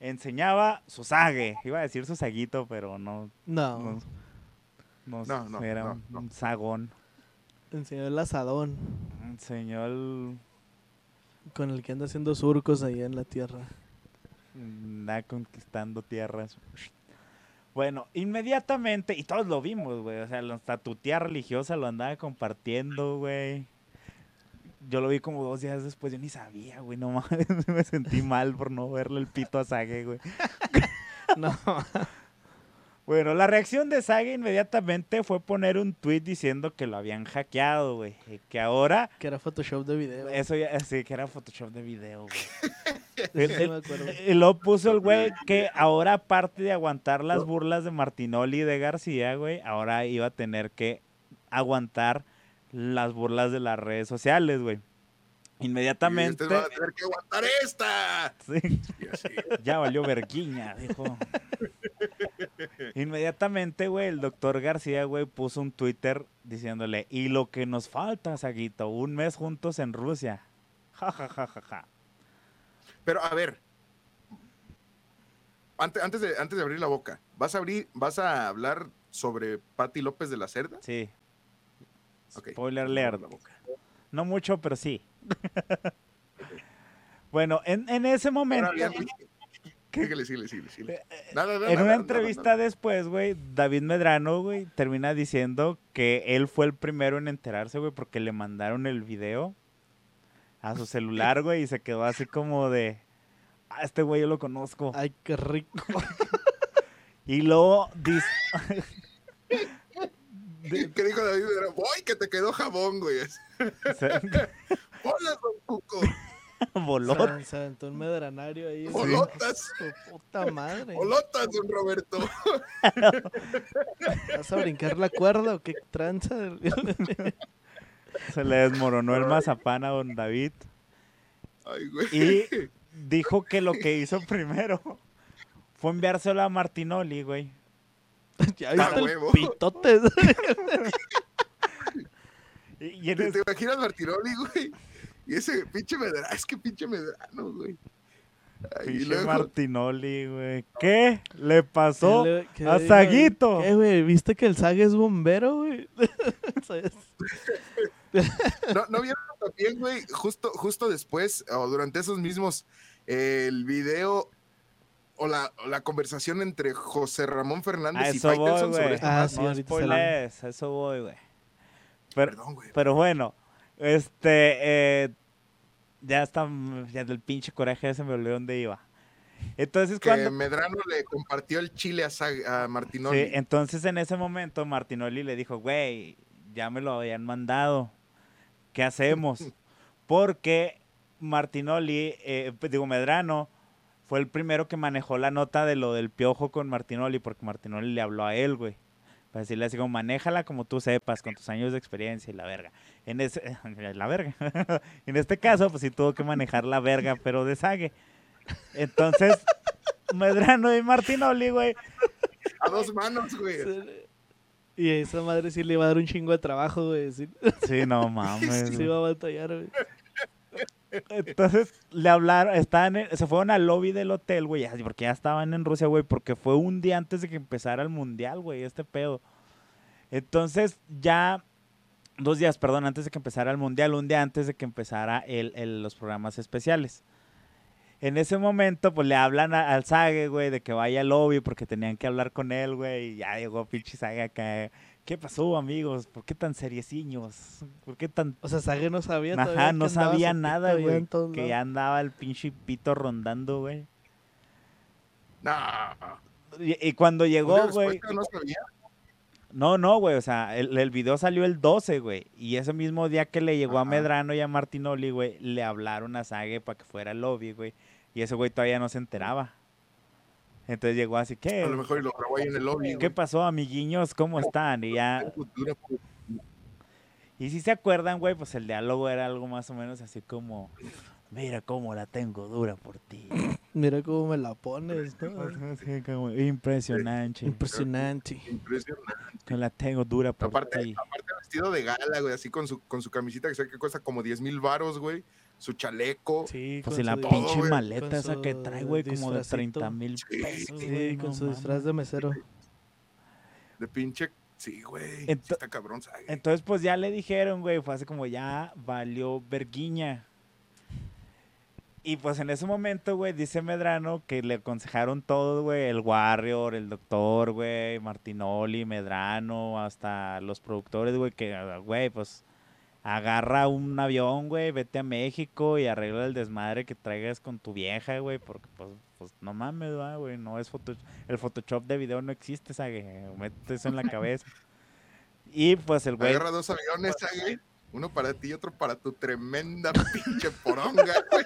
enseñaba su Sage. Iba a decir su saguito, pero no, No, no, no, No, no, era no, un, no. un sagón. enseñó el asadón Enseñó el... con el que anda haciendo surcos ahí en la tierra. Anda conquistando tierras. Bueno, inmediatamente, y todos lo vimos, güey. O sea, hasta tu tía religiosa lo andaba compartiendo, güey. Yo lo vi como dos días después, yo ni sabía, güey, no [LAUGHS] mames, me sentí mal por no verle el pito a Sage, güey. [LAUGHS] No, Bueno, la reacción de Sage inmediatamente fue poner un tweet diciendo que lo habían hackeado, güey. Que ahora, que era Photoshop de video. eso ya, sí, que era Photoshop de video, güey. [LAUGHS] Sí, el- sí me acuerdo. Y luego puso el güey que ahora, aparte de aguantar las burlas de Martinoli y de García, güey, ahora iba a tener que aguantar las burlas de las redes sociales, güey. Inmediatamente. Y ustedes van a tener que aguantar esta. Sí, Y así. ya valió verguiña, dijo. [LAUGHS] Inmediatamente, güey, el doctor García, güey, puso un Twitter diciéndole, y lo que nos falta, Saguito, un mes juntos en Rusia. Ja, ja, ja, ja, ja. Pero a ver. Antes, antes, de, antes de abrir la boca, ¿vas a abrir, vas a hablar sobre Patti López de la Cerda? Sí. Ok. Spoiler alert. No mucho, pero sí. [LAUGHS] bueno, en, en ese momento, Síguele, síguele, síguele, síguele. Nada, nada, en nada, una nada, entrevista nada. después, güey, David Medrano, güey, termina diciendo que él fue el primero en enterarse, güey, porque le mandaron el video a su celular, [LAUGHS] güey, y se quedó así como de, ah, este güey yo lo conozco. Ay, qué rico. [LAUGHS] Y luego dice... de- [LAUGHS] ¿Qué dijo David? Medrano? Voy, que te quedó jabón, güey. Hola, don Cuco. [LAUGHS] voló. Se, se aventó un medranario ahí. Bolotas. Puta madre. Holotas, don Roberto. [LAUGHS] ¿Vas a brincar la cuerda o qué tranza? Se le desmoronó el mazapán a don David. Ay, güey. Y dijo que lo que hizo primero fue enviárselo a Martinoli, güey. [LAUGHS] ya viste el huevo. pitote. Y, y en ¿Te, es- te imaginas Martiroli, güey? Y ese pinche medrano, es que pinche medrano, güey. Ay, y pinche luego, Martinoli, güey. ¿Qué le pasó ¿Qué le- qué a? Saguito? ¿Qué, güey? ¿Viste que el Sag es bombero, güey? [LAUGHS] [LAUGHS] ¿no, ¿no vieron también, güey? Justo, justo después, o durante esos mismos, eh, el video o la, o la conversación entre José Ramón Fernández y Faitelson sobre esta Ah, sí, no eso voy, güey. Pero, Perdón, güey. pero bueno, este, eh, ya está, ya del pinche coraje se me olvidó dónde iba. Entonces Que cuando... Medrano le compartió el chile a, a Sí, Martinoli. entonces en ese momento Martinoli le dijo, güey, ya me lo habían mandado. ¿Qué hacemos? [LAUGHS] Porque Martinoli, eh, pues, digo, Medrano, fue el primero que manejó la nota de lo del piojo con Martinoli, porque Martinoli le habló a él, güey. Para decirle así como, manéjala como tú sepas, con tus años de experiencia y la verga. En ese, [LAUGHS] la verga. [LAUGHS] en este caso, pues sí tuvo que manejar la verga, pero de sague. Entonces, [LAUGHS] Medrano y Martinoli, güey, A dos manos, güey. Y a esa madre sí le iba a dar un chingo de trabajo, güey. Sí, Sí, no mames. sí iba a batallar, güey. Entonces le hablaron, estaban se fueron al lobby del hotel, güey, porque ya estaban en Rusia, güey, porque fue un día antes de que empezara el mundial, güey, este pedo. Entonces ya, dos días, perdón, antes de que empezara el mundial, un día antes de que empezara el, los programas especiales. En ese momento, pues le hablan al Sage, güey, de que vaya al lobby porque tenían que hablar con él, güey, y ya llegó pinche Sage acá. ¿Qué pasó, amigos? ¿Por qué tan serieciños? ¿Por qué tan O sea, Sage no sabía Ajá, no sabía nada, güey. Que ya andaba el pinche pito rondando, güey. No. Y, y cuando llegó, güey. No sabía. No, no, güey. O sea, el, el video salió el 12, güey. Y ese mismo día que le llegó a. Medrano y a Martinoli, güey, le hablaron a Sage para que fuera al lobby, güey. Y ese güey todavía no se enteraba. Entonces llegó así, A lo ¿qué? mejor lo grabó ahí en el lobby. ¿Qué pasó, amiguiños? ¿Cómo están? Y ya. Y si se acuerdan, güey, pues el diálogo era algo más o menos así como. Mira cómo la tengo dura por ti. Mira cómo me la pones, ¿no? [LAUGHS] Como, impresionante. Impresionante. Impresionante. Que la tengo dura por Aparte, ti. aparte vestido de gala, güey, así con su, con su camisita que sé que cuesta como 10 mil varos, güey. Su chaleco. Sí, Pues con y la su- pinche maleta esa que trae, güey, como de disfracito. 30 mil Sí, pesos, Sí, güey. con no su disfraz de mesero. De pinche. Sí, güey. Ento- está cabrón. Entonces, pues ya le dijeron, güey, fue así como ya valió verguiña. Y pues en ese momento, güey, dice Medrano que le aconsejaron todos, güey, el Warrior, el Doctor, güey, Martinoli, Medrano, hasta los productores, güey, que, ah, güey, pues agarra un avión, güey, vete a México y arregla el desmadre que traigas con tu vieja, güey, porque pues, pues no mames, ¿va, güey, no es foto, el Photoshop de video no existe, ¿sabe? Mete eso en la cabeza. Y pues el güey Agarra dos aviones, güey. Uno para ti y otro para tu tremenda pinche poronga, güey.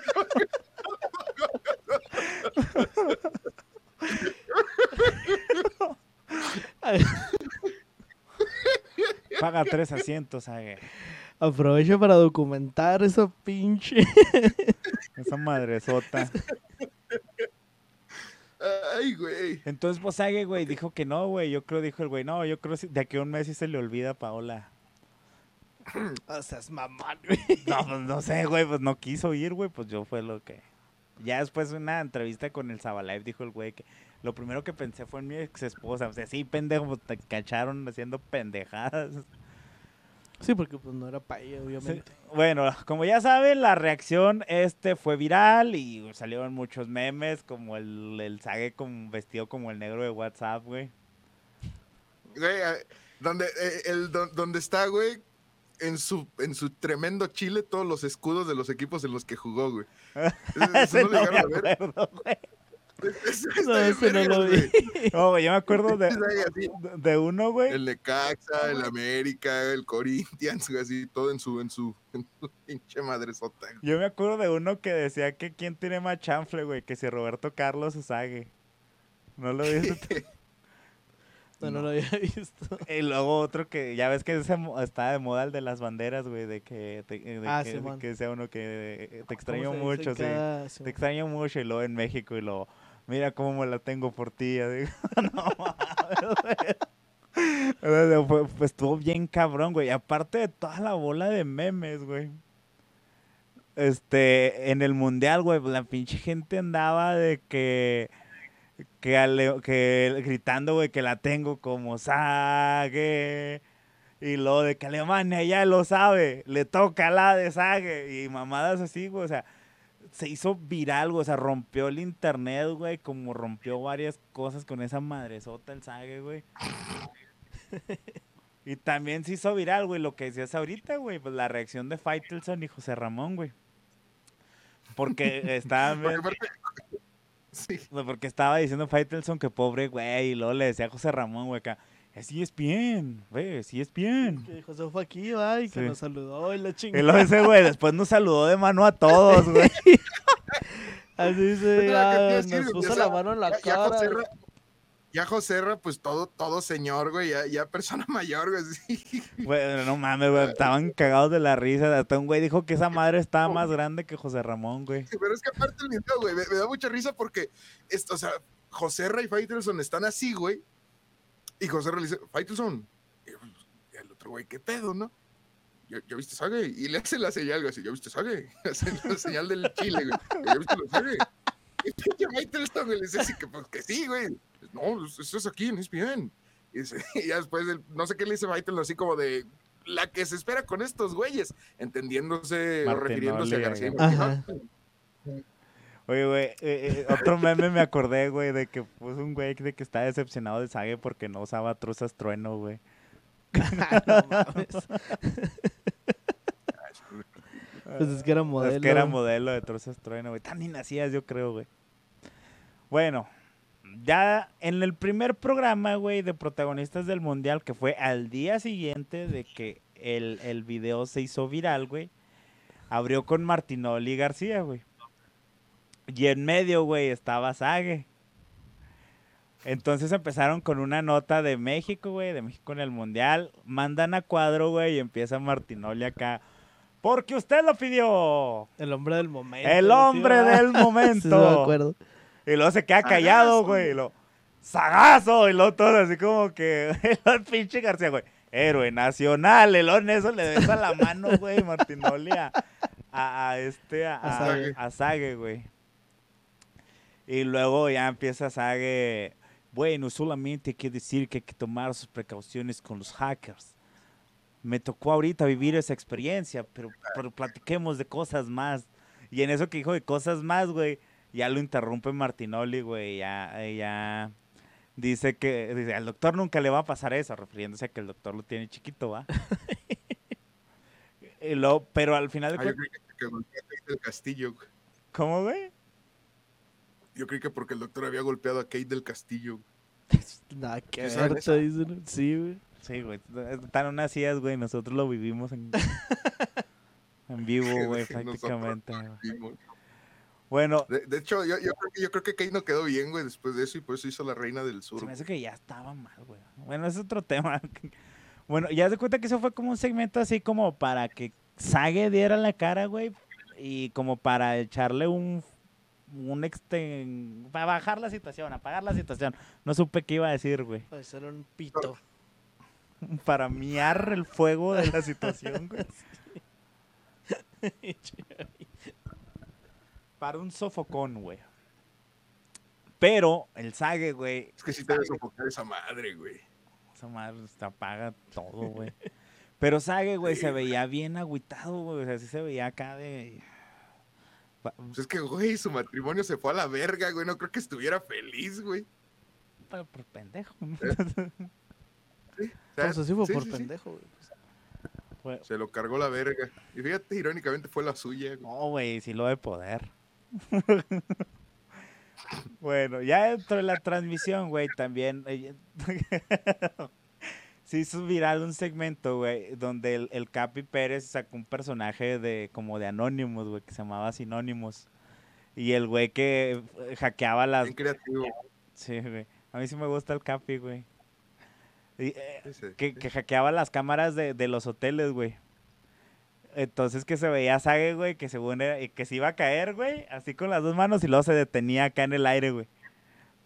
paga tres asientos, ¿sabe? Aprovecho para documentar esa pinche. [LAUGHS] Esa madresota. Ay, güey. Entonces, pues, Sage, güey, dijo que no, güey. Yo creo, dijo el güey, no, yo creo que de aquí a un mes sí se le olvida a Paola. O sea, es mamón, güey. No, pues no sé, güey, pues no quiso ir, güey, pues yo fue lo que... Ya después de una entrevista con el Sabalife dijo el güey que lo primero que pensé fue en mi ex esposa. O sea, sí, pendejo, pues, te cacharon haciendo pendejadas. Sí, porque pues no era para ella, Sí, obviamente. Bueno, como ya saben, la reacción este fue viral y salieron muchos memes, como el, el Sage con, vestido como el negro de WhatsApp, güey. Güey, donde, eh, el, don- donde está, güey, en su, en su tremendo chile, todos los escudos de los equipos en los que jugó, güey. [LAUGHS] Eso no no lo me llegaron a ver. acuerdo, güey. No, ese no lo vi. güey. No, güey, yo me acuerdo de, de- uno, güey. El Necaxa, el América, el Corinthians, güey, así, todo en su, en su, [LAUGHS] en su pinche madresota. güey. Yo me acuerdo de uno que decía que quién tiene más chanfle, güey, que si Roberto Carlos o Sague. ¿No lo viste? [LAUGHS] No, no lo había [LAUGHS] visto. y luego otro que, ya ves que ese está de moda el de las banderas, güey, de que, te- de Ah, que, sea uno que eh, te ¿Cómo extraño mucho, sí. cada- sí. Te extraño mucho y luego en México y luego, mira cómo me la tengo por ti. así. [LAUGHS] no mames, güey. [LAUGHS] Pues estuvo bien cabrón, güey. Aparte de toda la bola de memes, güey. Este, en el mundial, güey, la pinche gente andaba de que. Que, ale- que gritando, güey, que la tengo como Sage. Y lo de que Alemania ya lo sabe, le toca la de Sage. Y mamadas así, güey, o sea se hizo viral, güey. O sea, rompió el internet, güey. Como rompió varias cosas con esa madresota el Sage, güey. [LAUGHS] y también se hizo viral, güey, lo que decías ahorita, güey. Pues la reacción de Faitelson y José Ramón, güey. Porque aparte- [LAUGHS] Sí. Porque estaba diciendo Faitelson que pobre güey, y luego le decía a José Ramón, güey, acá, es bien, güey, sí es bien. Que José fue aquí, va, y que Sí. nos saludó y la Y chingada. luego ese güey después nos saludó de mano a todos, güey. [LAUGHS] Así se Pero, ¿qué te iba a decir, nos puso la mano en la ya, ya cara. Joserra, ya Joserra, pues todo, todo señor, güey, ya, ya persona [LAUGHS] mayor, güey, sí. Güey, no mames, güey, estaban cagados de la risa. Hasta un güey dijo que esa madre estaba más grande que José Ramón, güey. Pero es que aparte el video, güey, me, me da mucha risa porque, esto, o sea, Joserra y Faitelson están así, güey, y Joserra le dice, Faitelson, y el otro güey, ¿qué pedo, no? ¿Ya, ya viste Sage? Y le hace la señal, güey, así, ¿ya viste Sage? [LAUGHS] Hace la señal del chile, güey, ¿ya viste la Sage? Y pinche Faitelson, güey, le dice así, que, pues, que sí, güey, no, eso es aquí, no es bien. Y, dice- [LAUGHS] y ya después, el- no sé qué le dice Faitelson, así como de, la que se espera con estos güeyes, entendiéndose o refiriéndose a García. güey. Oye, güey, eh, eh, otro meme me acordé, güey, de que puso un güey de que está decepcionado de Sage porque no usaba truzas trueno, güey. [LAUGHS] No mames. Pues es que era modelo. Es que era modelo de trozas trueno, güey. Tan ni nacías, yo creo, güey. Bueno, ya en el primer programa, güey, de protagonistas del mundial, que fue al día siguiente de que el, el video se hizo viral, güey, abrió con Martinoli García, güey. Y en medio, güey, estaba Sage. Entonces empezaron con una nota de México, güey, de México en el mundial. Mandan a cuadro, güey, y empieza Martinoli acá. Porque usted lo pidió. El hombre del momento. El hombre del [LAUGHS] Sí, me momento. acuerdo. y luego se queda callado, güey. Y lo, ¡Sagazo! Y luego todo así como que. [LAUGHS] El pinche García, güey. Héroe nacional. El en eso le besa la mano, güey, Martinoli a, a, a este, a, A a, Sage. a Sage, güey. Y luego ya empieza Sage. Bueno, solamente hay que decir que hay que tomar sus precauciones con los hackers. Me tocó ahorita vivir esa experiencia, pero, pero platiquemos de cosas más. Y en eso que dijo de cosas más, güey, ya lo interrumpe Martinoli, güey, ya, ya dice que dice, al doctor nunca le va a pasar eso, refiriéndose a que el doctor lo tiene chiquito, ¿va? [LAUGHS] Y luego- pero al final de Ah, cuentas, que, que a Castillo. ¿cómo, güey? Yo creí que porque el doctor había golpeado a Kate del Castillo. [LAUGHS] Nada que ¿Sí saben ver, eso? te dicen. Sí, güey. Sí, güey, están unas sillas, güey, nosotros lo vivimos en, [LAUGHS] en vivo, güey, prácticamente. güey. Bueno, De, de hecho, yo, yo creo que, yo creo que Kate no quedó bien, güey, después de eso, y por eso hizo la reina del sur. Se me hace que ya estaba mal, güey. Bueno, es otro tema. [LAUGHS] Bueno, ya se cuenta que eso fue como un segmento así como para que Sage diera la cara, güey. Y como para echarle un. Un exten... Para bajar la situación, apagar la situación. No supe qué iba a decir, güey. Para hacer un pito. [LAUGHS] Para miar el fuego de la situación, güey. [LAUGHS] [LAUGHS] Para un sofocón, güey. Pero el Sage, güey, Es que sí te debe sofocar esa madre, güey. Esa madre se apaga todo, güey. Pero Sage, güey, Sí, se güey. veía bien agüitado, güey. O sea, sí se veía acá de. Pues es que, güey, su matrimonio se fue a la verga, güey. No creo que estuviera feliz, güey. pa- por pendejo. [LAUGHS] O sea, Pues así fue sí, por sí, sí. pendejo, güey. Fue- Se lo cargó la verga. Y fíjate, irónicamente fue la suya, güey. No, güey, sí lo de poder. [LAUGHS] bueno, ya dentro de la transmisión, güey, también. [LAUGHS] Se hizo viral un segmento, güey, donde el, el Capi Pérez sacó un personaje de como de Anonymous, güey, que se llamaba Sinónimos. Y el güey que hackeaba las, Bien creativo. Sí, güey. A mí sí me gusta el Capi, güey. Y, eh, que, que hackeaba las cámaras de, de los hoteles, güey. Entonces que se veía Sage, güey, que según era, que se iba a caer, güey, así con las dos manos y luego se detenía acá en el aire, güey.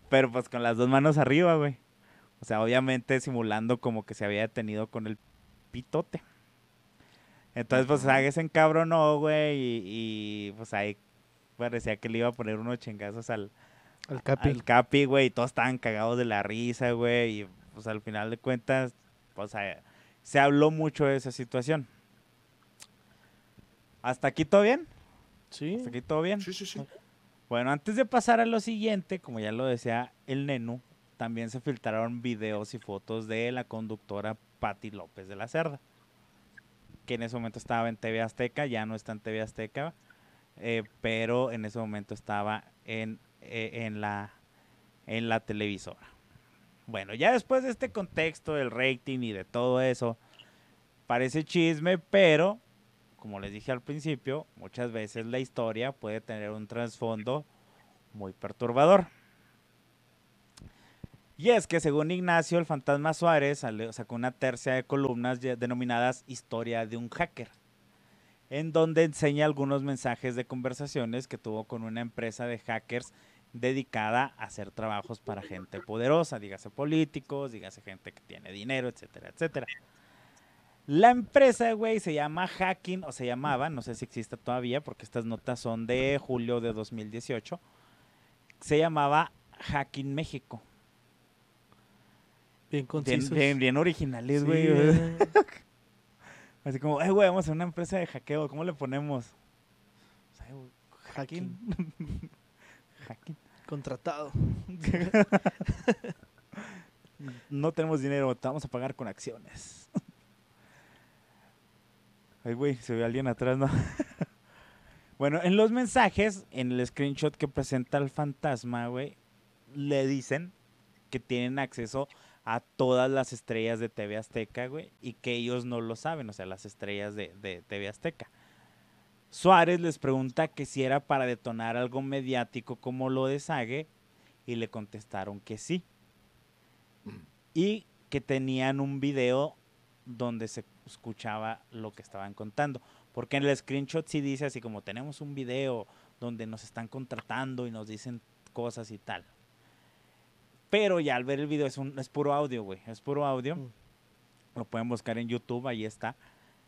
Pero pues con las dos manos arriba, güey. O sea, obviamente simulando como que se había detenido con el pitote. Entonces, pues Sage se encabronó, güey, y, y pues ahí parecía que le iba a poner unos chingazos al, El Capi. al Capi, güey, y todos estaban cagados de la risa, güey, y pues al final de cuentas, pues se habló mucho de esa situación. ¿Hasta aquí todo bien? Sí. ¿Hasta aquí todo bien? Sí, sí, sí. Bueno, antes de pasar a lo siguiente, como ya lo decía el Nenu, también se filtraron videos y fotos de la conductora Patti López de la Cerda, que en ese momento estaba en TV Azteca, ya no está en TV Azteca, eh, pero en ese momento estaba en, eh, en, la, en la televisora. Bueno, ya después de este contexto del rating y de todo eso, parece chisme, pero como les dije al principio, muchas veces la historia puede tener un trasfondo muy perturbador. Y es que según Ignacio, el fantasma Suárez sacó una tercia de columnas denominadas Historia de un hacker, en donde enseña algunos mensajes de conversaciones que tuvo con una empresa de hackers dedicada a hacer trabajos para gente poderosa, dígase políticos, dígase gente que tiene dinero, etcétera, etcétera. La empresa, güey, se llama Hacking, o se llamaba, no sé si existe todavía, porque estas notas son de julio de 2018. Se llamaba Hacking México. Bien concisos. bien, bien originales, Sí, güey. eh. [LAUGHS] Así como, eh, güey, vamos a hacer una empresa de hackeo, ¿cómo le ponemos? O sea, güey, Hacking. Hacking. [LAUGHS] Contratado. [LAUGHS] No tenemos dinero, te vamos a pagar con acciones. Ay, güey, se ve alguien atrás, ¿no? bueno, en los mensajes, en el screenshot que presenta el fantasma, güey, le dicen que tienen acceso a todas las estrellas de TV Azteca, güey, y que ellos no lo saben, o sea, las estrellas de, de TV Azteca. Suárez les pregunta que si era para detonar algo mediático como lo de Sage, y le contestaron que sí y que tenían un video donde se escuchaba lo que estaban contando. Porque en el screenshot sí dice así como tenemos un video donde nos están contratando y nos dicen cosas y tal. Pero ya al ver el video es, un, es puro audio, güey. Es puro audio. Mm. Lo pueden buscar en YouTube, ahí está.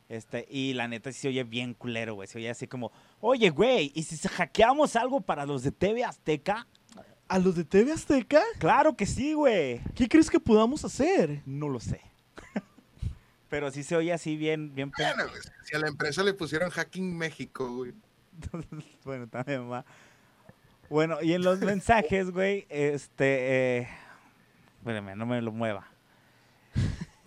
Este, y la neta sí se oye bien culero, güey. Se oye así como, oye, güey, ¿y si hackeamos algo para los de TV Azteca? ¿A los de TV Azteca? Claro que sí, güey. ¿Qué crees que podamos hacer? No lo sé. [LAUGHS] Pero sí se oye así bien, bien Bueno, pues, si a la empresa le pusieron Hacking México, güey. [LAUGHS] bueno, también va. Bueno, y en los mensajes, güey, este, eh, espérame, no me lo mueva.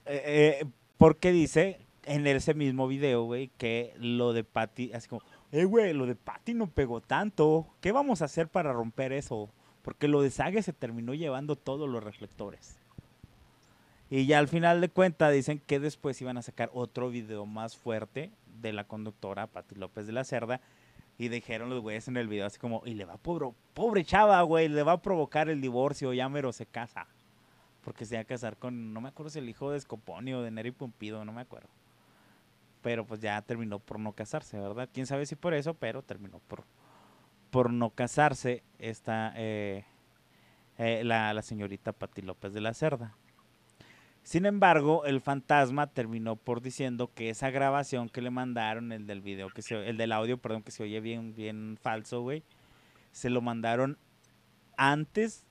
Eh, eh, porque dice en ese mismo video, güey, que lo de Patty, así como, eh, güey, lo de Patty no pegó tanto. ¿Qué vamos a hacer para romper eso? Porque lo de Sage se terminó llevando todos los reflectores. Y ya al final de cuentas dicen que después iban a sacar otro video más fuerte de la conductora Pati López de la Cerda. Y dijeron los güeyes en el video así como, y le va pobre, pobre chava, güey, le va a provocar el divorcio, ya mero se casa. Porque se va a casar con, no me acuerdo si el hijo de Scoponi o de Neri Pumpido, no me acuerdo. Pero pues ya terminó por no casarse, ¿verdad? Quién sabe si por eso, pero terminó por, por no casarse esta, eh, eh, la, la señorita Pati López de la Cerda. Sin embargo, el fantasma terminó por diciendo que esa grabación que le mandaron, el del video, que se, el del audio, perdón, que se oye bien, bien falso, güey, se lo mandaron antes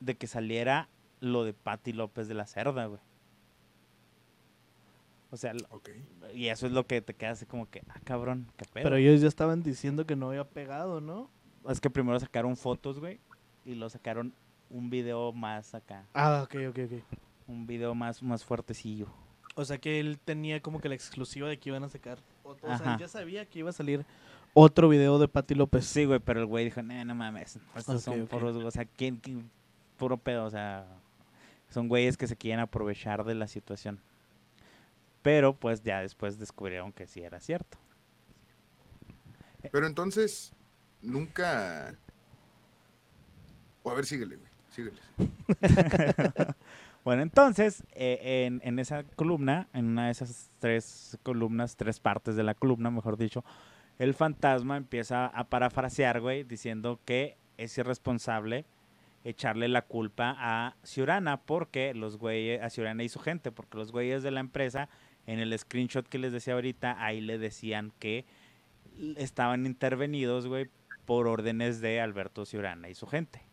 de que saliera lo de Patti López de la Cerda, güey. O sea, y eso es lo que te queda así como que, ah, cabrón, qué pedo. Pero ellos ya estaban diciendo que no había pegado, ¿no? Es que primero sacaron fotos, güey, y lo sacaron un video más acá, Ah, ok, ok, ok. Un video más, más fuertecillo. O sea que él tenía como que la exclusiva de que iban a sacar otro. O sea, ya sabía que iba a salir otro video de Patti López. Sí, güey, pero el güey dijo, no, no mames, estos son ok. puros, o sea, ¿quién, quién- puro pedo, o sea, son güeyes que se quieren aprovechar de la situación. Pero pues ya después descubrieron que sí era cierto. Pero entonces, nunca. O a ver, síguele, güey. Síguele. [LAUGHS] Bueno, entonces, eh, en, en esa columna, en una de esas tres columnas, tres partes de la columna, mejor dicho, el fantasma empieza a parafrasear, güey, diciendo que es irresponsable echarle la culpa a Ciurana, porque los güeyes, a Ciurana y su gente, porque los güeyes de la empresa, en el screenshot que les decía ahorita, ahí le decían que estaban intervenidos, güey, por órdenes de Alberto Ciurana y su gente.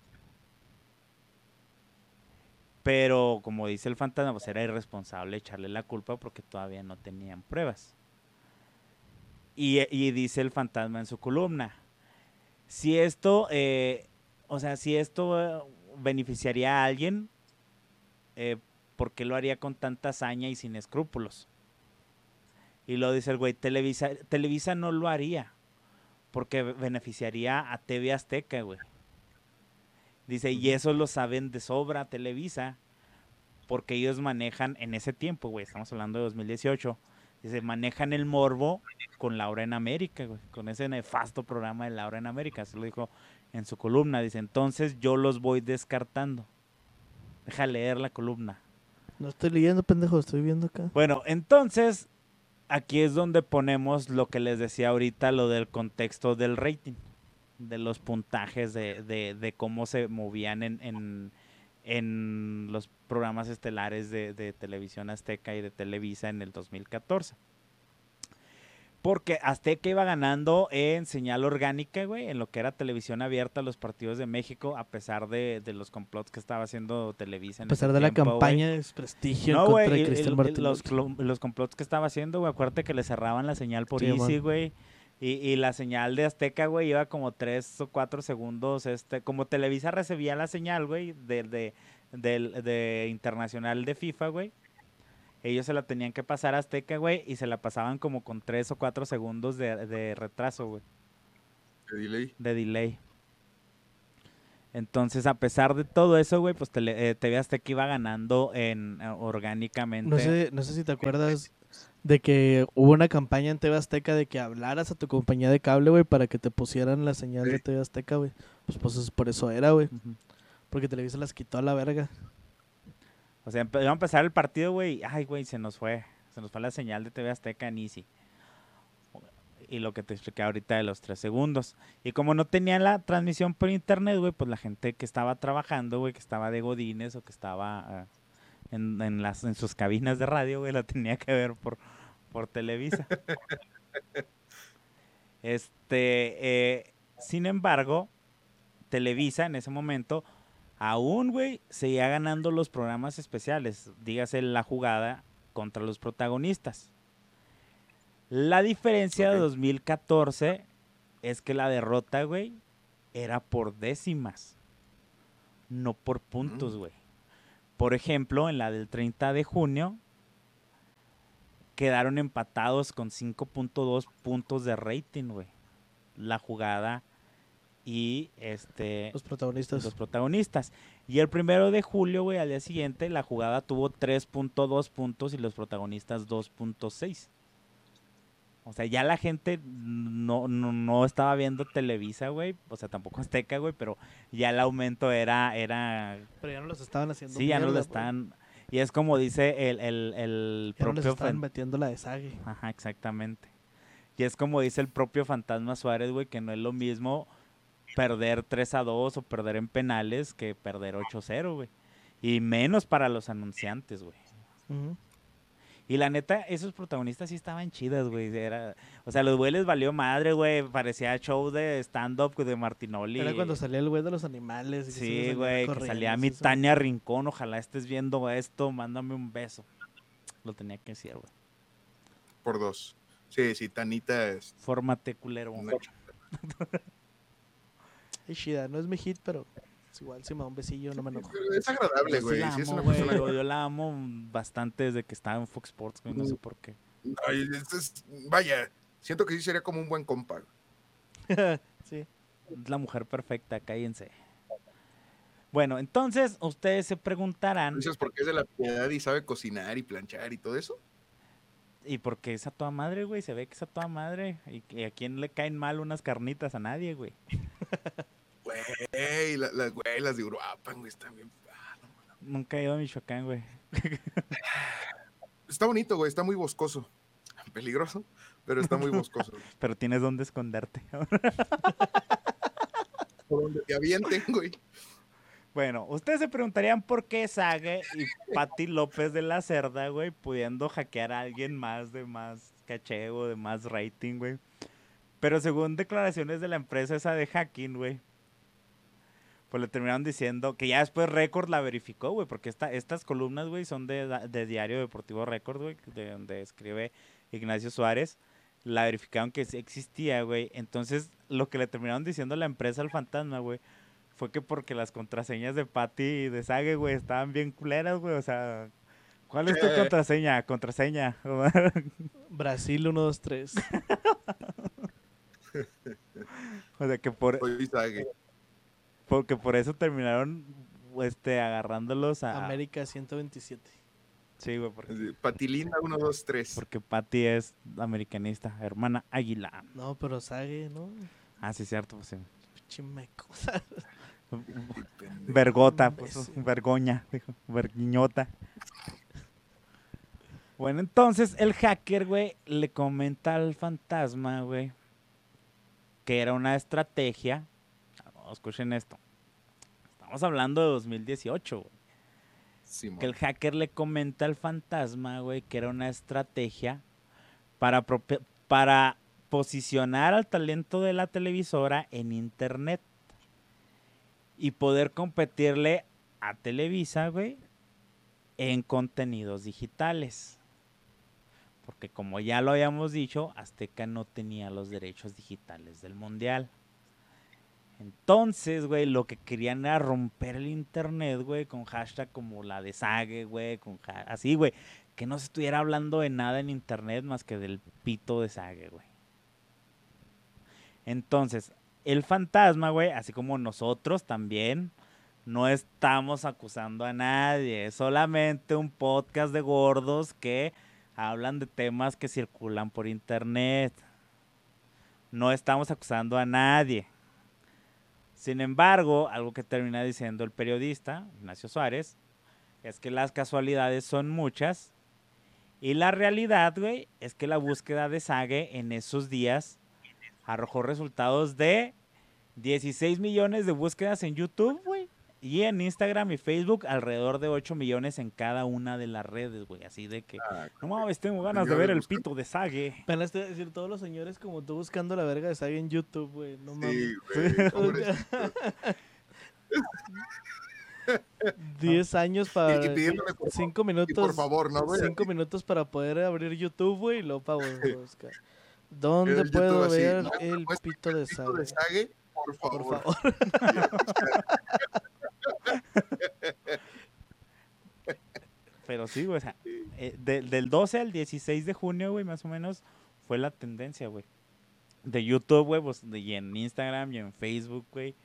Pero como dice el fantasma, pues era irresponsable echarle la culpa porque todavía no tenían pruebas. Y, y dice el fantasma en su columna, si esto, eh, o sea, si esto eh, beneficiaría a alguien, eh, ¿por qué lo haría con tanta hazaña y sin escrúpulos? Y lo dice el güey, Televisa, Televisa no lo haría, porque beneficiaría a TV Azteca, güey. Dice, y eso lo saben de sobra Televisa, porque ellos manejan en ese tiempo, güey, estamos hablando de 2018, dice, manejan el morbo con Laura en América, güey, con ese nefasto programa de Laura en América, se lo dijo en su columna, dice, entonces yo los voy descartando. Deja leer la columna. No estoy leyendo, pendejo, estoy viendo acá. Bueno, entonces, aquí es donde ponemos lo que les decía ahorita, lo del contexto del rating, de los puntajes, de, de- de cómo se movían en, en, en los programas estelares de, de Televisión Azteca y de Televisa en el 2014. Porque Azteca iba ganando en señal orgánica, güey, en lo que era televisión abierta, los partidos de México, a pesar de, de los complots que estaba haciendo Televisa. A en pesar ese de la tiempo, güey. campaña de desprestigio No, contra güey, Cristian y- y Martín. los, los complots que estaba haciendo, güey, acuérdate que le cerraban la señal por Sí, Easy, man. Y, y la señal de Azteca, güey, iba como tres o cuatro segundos, este, como Televisa recibía la señal, güey, de, de, del- de internacional de FIFA, güey. Ellos se la tenían que pasar a Azteca, güey, y se la pasaban como con tres o cuatro segundos de, de retraso, güey de delay. de delay. Entonces, a pesar de todo eso, güey, pues tele, eh, TV Azteca iba ganando en eh, orgánicamente. No sé, no sé si te acuerdas de que hubo una campaña en TV Azteca de que hablaras a tu compañía de cable, güey, para que te pusieran la señal de. TV Azteca, güey. Pues, pues es- por eso era, güey. Porque Televisa las quitó a la verga. O sea, iba a empezar el partido, güey. Ay, güey, se nos fue. Se nos fue la señal de TV Azteca en Easy. Y lo que te expliqué ahorita de los tres segundos. Y como no tenían la transmisión por internet, güey, pues la gente que estaba trabajando, güey, que estaba de Godines o que estaba ah, en, en las, en sus cabinas de radio, güey, la tenía que ver por, por Televisa. [LAUGHS] este, eh, sin embargo, Televisa en ese momento aún, güey, seguía ganando los programas especiales. Dígase la jugada contra los protagonistas. La diferencia de Ok. 2014 es que la derrota, güey, era por décimas, no por puntos, Mm. Por ejemplo, en la del 30 de junio, quedaron empatados con 5.2 puntos de rating, güey. La jugada y este Los protagonistas. los protagonistas. Y el primero de julio, güey, al día siguiente, la jugada tuvo 3.2 puntos y los protagonistas 2.6. O sea, ya la gente no, no, no estaba viendo Televisa, güey. O sea, tampoco Azteca, güey, pero ya el aumento era, era Pero ya no los estaban haciendo sí, ya no lo están. Y es como dice el, el, el. Ya no propio estaban fan- metiendo la de Sague. Ajá, exactamente. Y es como dice el propio Fantasma Suárez, güey, que no es lo mismo perder 3 a 2 o perder en penales que perder 8-0, güey. Y menos para los anunciantes, güey. Ujú. Y la neta, esos protagonistas sí estaban chidas, güey. Era, o sea, los güey les valió madre, güey. Parecía show de stand-up de Martinoli. Era cuando salía el güey de los animales. y Sí, güey, que salía mi. Tania Rincón. Ojalá estés viendo esto, mándame un beso. Lo tenía que decir, güey. Por dos. Sí, sí, Tanita es Fórmate, culero. [LAUGHS] Es chida, no es mi hit, pero igual si me da un besillo no me enojo. Es agradable, sí güey. la Sí, es persona. yo, la amo bastante desde que estaba en Fox Sports, güey, no sé por qué. Ay, es- es- vaya, siento que sí sería como un buen compa. [LAUGHS] sí. Es la mujer perfecta, cállense. Bueno, entonces ustedes se preguntarán, Dices porque es de la piedad y sabe cocinar y planchar y todo eso. ¿y por qué es a toda madre, güey? Se ve que es a toda madre. ¿Y, que- a quién le caen mal unas carnitas? A nadie, güey. [LAUGHS] Güey, la- las güey, las de Uruapan, güey, están bien. ah, no. Nunca he ido a Michoacán, güey. [LAUGHS] Está bonito, güey, está muy boscoso. Peligroso, pero está muy boscoso. [LAUGHS] Pero tienes dónde esconderte. [LAUGHS] Por donde te avienten, güey. Bueno, ustedes se preguntarían por qué Sage y Patti López de la Cerda, güey, pudiendo hackear a alguien más de más caché o de más rating, güey. Pero según declaraciones de la empresa esa de hacking, güey, pues le terminaron diciendo que ya después Record la verificó, güey, porque esta, estas columnas, güey, son de, de Diario Deportivo Record, güey, de donde escribe Ignacio Suárez. la verificaron que sí existía, güey. Entonces, lo que le terminaron diciendo a la empresa al fantasma, güey, fue que porque las contraseñas de Patty y de Sage, güey, estaban bien culeras, güey. O sea, ¿cuál es tu Eh. contraseña? Contraseña. [LAUGHS] [LAUGHS] Brasil 1, 2, 3. o sea, que por, Soy Sage. Porque por eso terminaron este, agarrándolos a... América 127. Sí, güey, porque, Patilinda 1, 2, 3. porque Patty es americanista, hermana águila. No, pero Sage, ¿no? Ah, sí, cierto, pues sí. Chimeco. [LAUGHS] Vergota, pues, vergoña, dijo, verguiñota. Bueno, entonces el hacker, güey, le comenta al fantasma, güey, que era una estrategia. Escuchen esto. Estamos hablando de 2018, güey. Simón. Que el hacker le comenta al fantasma, güey, que era una estrategia para, para posicionar al talento de la televisora en internet y poder competirle a Televisa, güey, en contenidos digitales. Porque como ya lo habíamos dicho, Azteca no tenía los derechos digitales del mundial. Entonces, güey, lo que querían era romper el internet, güey, con hashtag como la de Sage, güey, con así, güey, que no se estuviera hablando de nada en internet más que del pito de Sage, güey. Entonces, el fantasma, güey, así como nosotros también, no estamos acusando a nadie, es solamente un podcast de gordos que hablan de temas que circulan por internet. No estamos acusando a nadie. Sin embargo, algo que termina diciendo el periodista, Ignacio Suárez, es que las casualidades son muchas y la realidad, güey, es que la búsqueda de Sage en esos días arrojó resultados de 16 millones de búsquedas en YouTube. Y en Instagram y Facebook alrededor de 8 millones en cada una de las redes, güey. Así de que, Ah, no mames, tengo ganas de ver el pito de Sage. Iba a decir, todos los señores como tú buscando la verga de Sage en YouTube, güey. No mames. Sí, güey. [LAUGHS] pobrecito. 10 años para. [LAUGHS] Y- y pidiéndole por 5 Y minutos. por favor, ¿no, güey? 5 minutos para poder abrir YouTube, güey, y luego para buscar. ¿Dónde El puedo YouTube así, ver ¿no? el pito de Pito de Sage? Sage, por Por favor. [LAUGHS] favor. Pero sí, güey, o sea, eh, de- del 12 al 16 de junio, güey, más o menos, fue la tendencia, güey. De YouTube, güey, pues, y en Instagram y en Facebook, güey,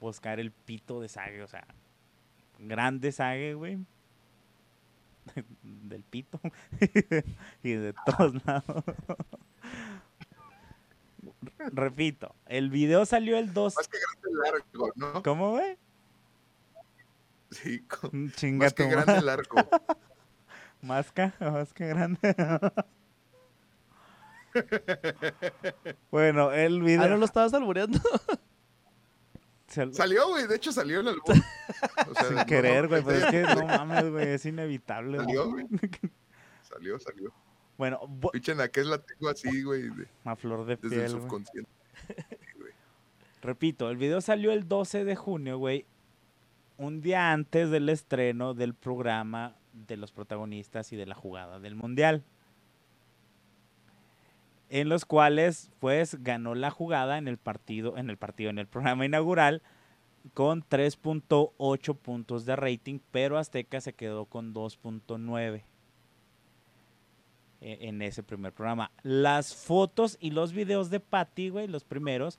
buscar el pito de Sage, o sea, grande Sage, güey. [LAUGHS] Del pito. [LAUGHS] y de todos [LAUGHS] lados. Repito, el video salió el 2. Más que grande largo, ¿no? ¿Cómo, güey? Sí, co- Chinga [LAUGHS] más que grande madre. largo. Más ca- más que grande. bueno, el video. Ah, no lo estabas albureando. [LAUGHS] Salió, güey, de hecho salió el álbum. [LAUGHS] O sea, sin no, querer, güey, no, pues es que no mames, güey, es inevitable. güey. Salió, güey. Salió, salió. Bueno, bo- Pinche naquez la tengo así, güey, de- a flor de desde el piel, subconsciente. Repito, el video salió el 12 de junio, güey. Un día antes del estreno del programa de los protagonistas y de la jugada del Mundial. En los cuales, pues, ganó la jugada en el partido, en el partido, en el programa inaugural, con 3.8 puntos de rating, pero Azteca se quedó con 2.9 e- en ese primer programa. Las fotos y los videos de Patty, güey, los primeros,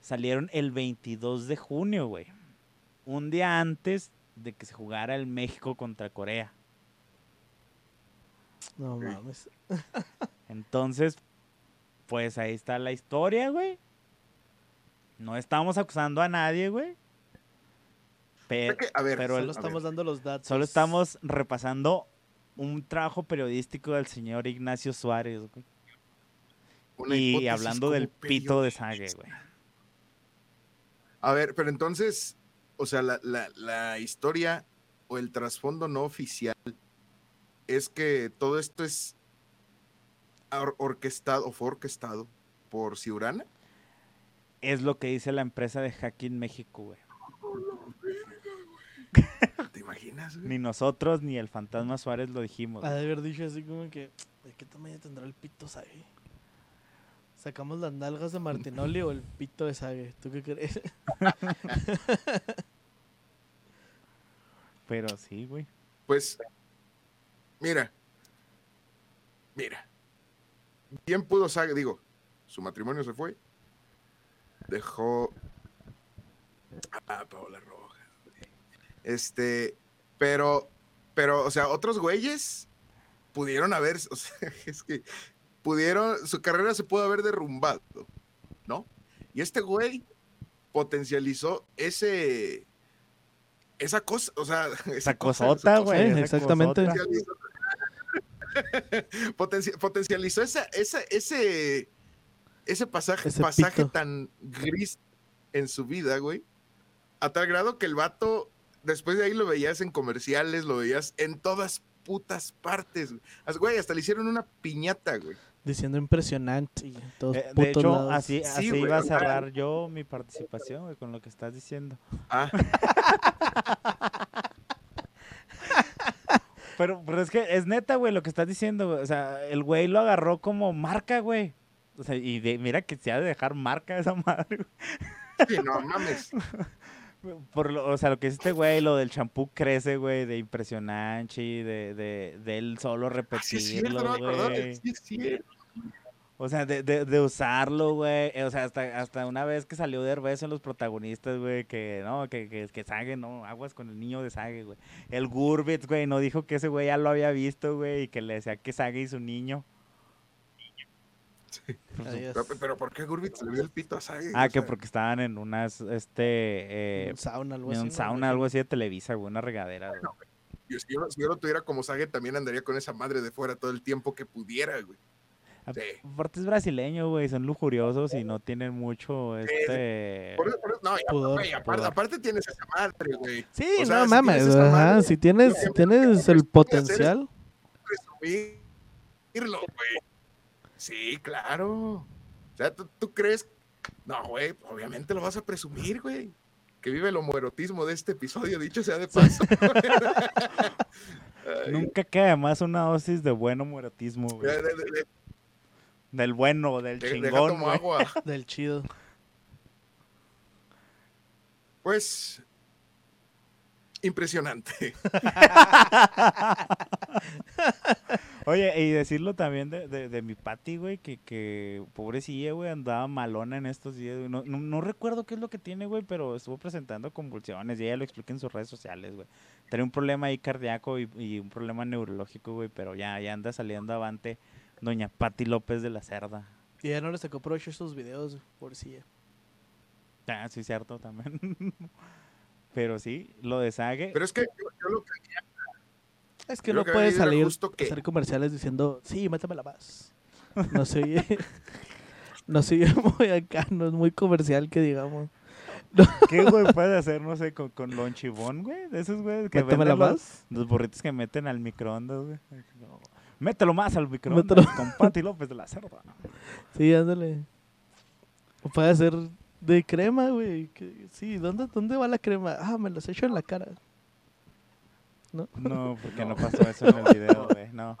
salieron el 22 de junio, güey. Un día antes de que se jugara el México contra Corea. No mames. [LAUGHS] Entonces, pues ahí está la historia, güey. No estamos acusando a nadie, güey. Pero, Es que, a ver, pero el- Solo a estamos ver. dando los datos. solo estamos repasando un trabajo periodístico del señor Ignacio Suárez, güey. una Y hablando del pito de. Sage, güey. A ver, pero entonces, o sea, la, la, la historia o el trasfondo no oficial es que todo esto es or- orquestado o fue orquestado por Ciurana. Es lo que dice la empresa de Hacking México, güey. [LAUGHS] ¿Te imaginas? güey? Ni nosotros ni el fantasma Suárez lo dijimos. Ha de haber dicho así como que, ¿de qué tamaño tendrá el pito Sage? ¿Sacamos las nalgas de Martinoli o el pito de Sage? ¿Tú qué crees? [LAUGHS] Pero sí, güey. Pues, mira, mira, bien pudo Saga, digo, su matrimonio se fue, dejó a Paola güey. este, pero, pero, o sea, otros güeyes pudieron haber, [LAUGHS] o sea, es que pudieron, su carrera se pudo haber derrumbado, ¿no? Y este güey potencializó ese, esa cosa, o sea, [LAUGHS] Esa cosota, cosa güey. esa exactamente. potencializó, [LAUGHS] potenci- potencializó esa, esa, ese, ese pasaje, Ese pasaje pito. tan gris en su vida, güey. A tal grado que el vato, después de ahí lo veías en comerciales, lo veías en todas putas partes. güey. As- Güey, hasta le hicieron una piñata, güey. Diciendo impresionante. Y todos Eh, de hecho, lados. así, Sí, así güey, iba a cerrar yo mi participación, güey, con lo que estás diciendo. Ah, [LAUGHS] [LAUGHS] Pero, pero es que es neta, güey, lo que estás diciendo, güey. O sea, el güey lo agarró como marca, güey. O sea, y de- mira que se ha de dejar marca esa madre, güey. sí, no mames. [LAUGHS] Por lo, o sea, lo que es este güey, lo del champú crece, güey, de impresionante, y de, de, de él solo Ah, sí es cierto, repetirlo, no güey. sí es cierto. O sea, de, de, de usarlo, güey. eh, O sea, hasta, hasta una vez que salió de en los protagonistas, güey, que no, que, que, que Sage, no, aguas con el niño de Sage, güey. El Gurbitz, güey, no dijo que ese güey ya lo había visto, güey, y que le decía que Sage y su niño. Su- Adiós. Pero, pero ¿por qué Gurbitz le vio el pito a Sage? Ah, O que sea, porque estaban en unas, este, eh, un sauna, algo en así. sauna, algo así de Televisa, güey, una regadera, güey. yo- si, yo, si yo lo tuviera como Sage, también andaría con esa madre de fuera todo el tiempo que pudiera, güey. Aparte es brasileño, güey, son lujuriosos y no tienen mucho, este... Por eso- por eso- no, y Pudor, aparte, tienes esa madre, güey. Sí, O sea, no si mames. tienes esa ajá, madre, si tienes, si el potencial. Presumirlo, güey. Sí, claro. O sea, ¿tú, tú crees? No, güey, obviamente lo vas a presumir, güey. Que vive el homoerotismo de este episodio, dicho sea de paso. [LAUGHS] [LAUGHS] Nunca queda más una dosis de buen homoerotismo, güey. de, de- de- de- Del bueno, del de- chingón, agua. [LAUGHS] Del chido. Pues. Impresionante. [LAUGHS] Oye, y decirlo también de, de, de mi Pati, güey, que, que pobrecilla, güey, andaba malona en estos días, güey. No, no, no recuerdo qué es lo que tiene, güey, pero estuvo presentando convulsiones y ella lo explica en sus redes sociales, güey. Tenía un problema ahí cardíaco y, y un problema neurológico, güey, pero ya, ya anda saliendo avante doña Pati López de la Cerda. Y ya no le sacó provecho estos videos, por si. Ah, sí, cierto, también. [LAUGHS] pero sí, lo de Sage. Pero es que yo, yo lo que Es que no que puede salir justo que- hacer comerciales diciendo, sí, métamela más. No se oye. [LAUGHS] no se oye [LAUGHS] muy acá, no es muy comercial que digamos. ¿Qué, güey, puede hacer, no sé, con, con lonchibón, güey? De esos, güey, que Métamela venden los, más. los burritos que meten al microondas, güey. No, Mételo más al microondas Mételo. con [LAUGHS] Pati López de la Cerda. Sí, ándale. O puede hacer de crema, güey. Sí, ¿dónde, ¿dónde va la crema? Ah, me las echo en la cara. ¿No? No, porque no [LAUGHS] pasó eso en el video, güey. No.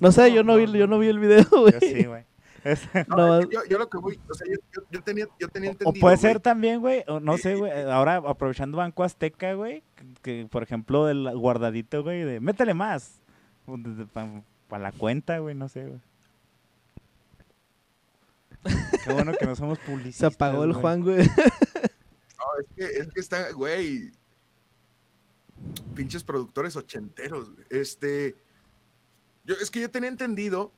No sé, yo no vi, yo no vi el video, güey. Yo sí, güey. No, [LAUGHS] yo, yo lo que voy, o sea, yo, yo- yo tenía, yo tenía O entendido. puede güey, ser también, güey, o no sé, güey, ahora aprovechando Banco Azteca, güey, que, que, por ejemplo del guardadito, güey, de métele más. Para la cuenta, güey, no sé, güey. Qué bueno que no somos [LAUGHS] Se publicistas. apagó el güey. Juan, güey. [LAUGHS] No, es que, es que está, güey. Pinches productores ochenteros, güey. Este. Yo, es que yo tenía entendido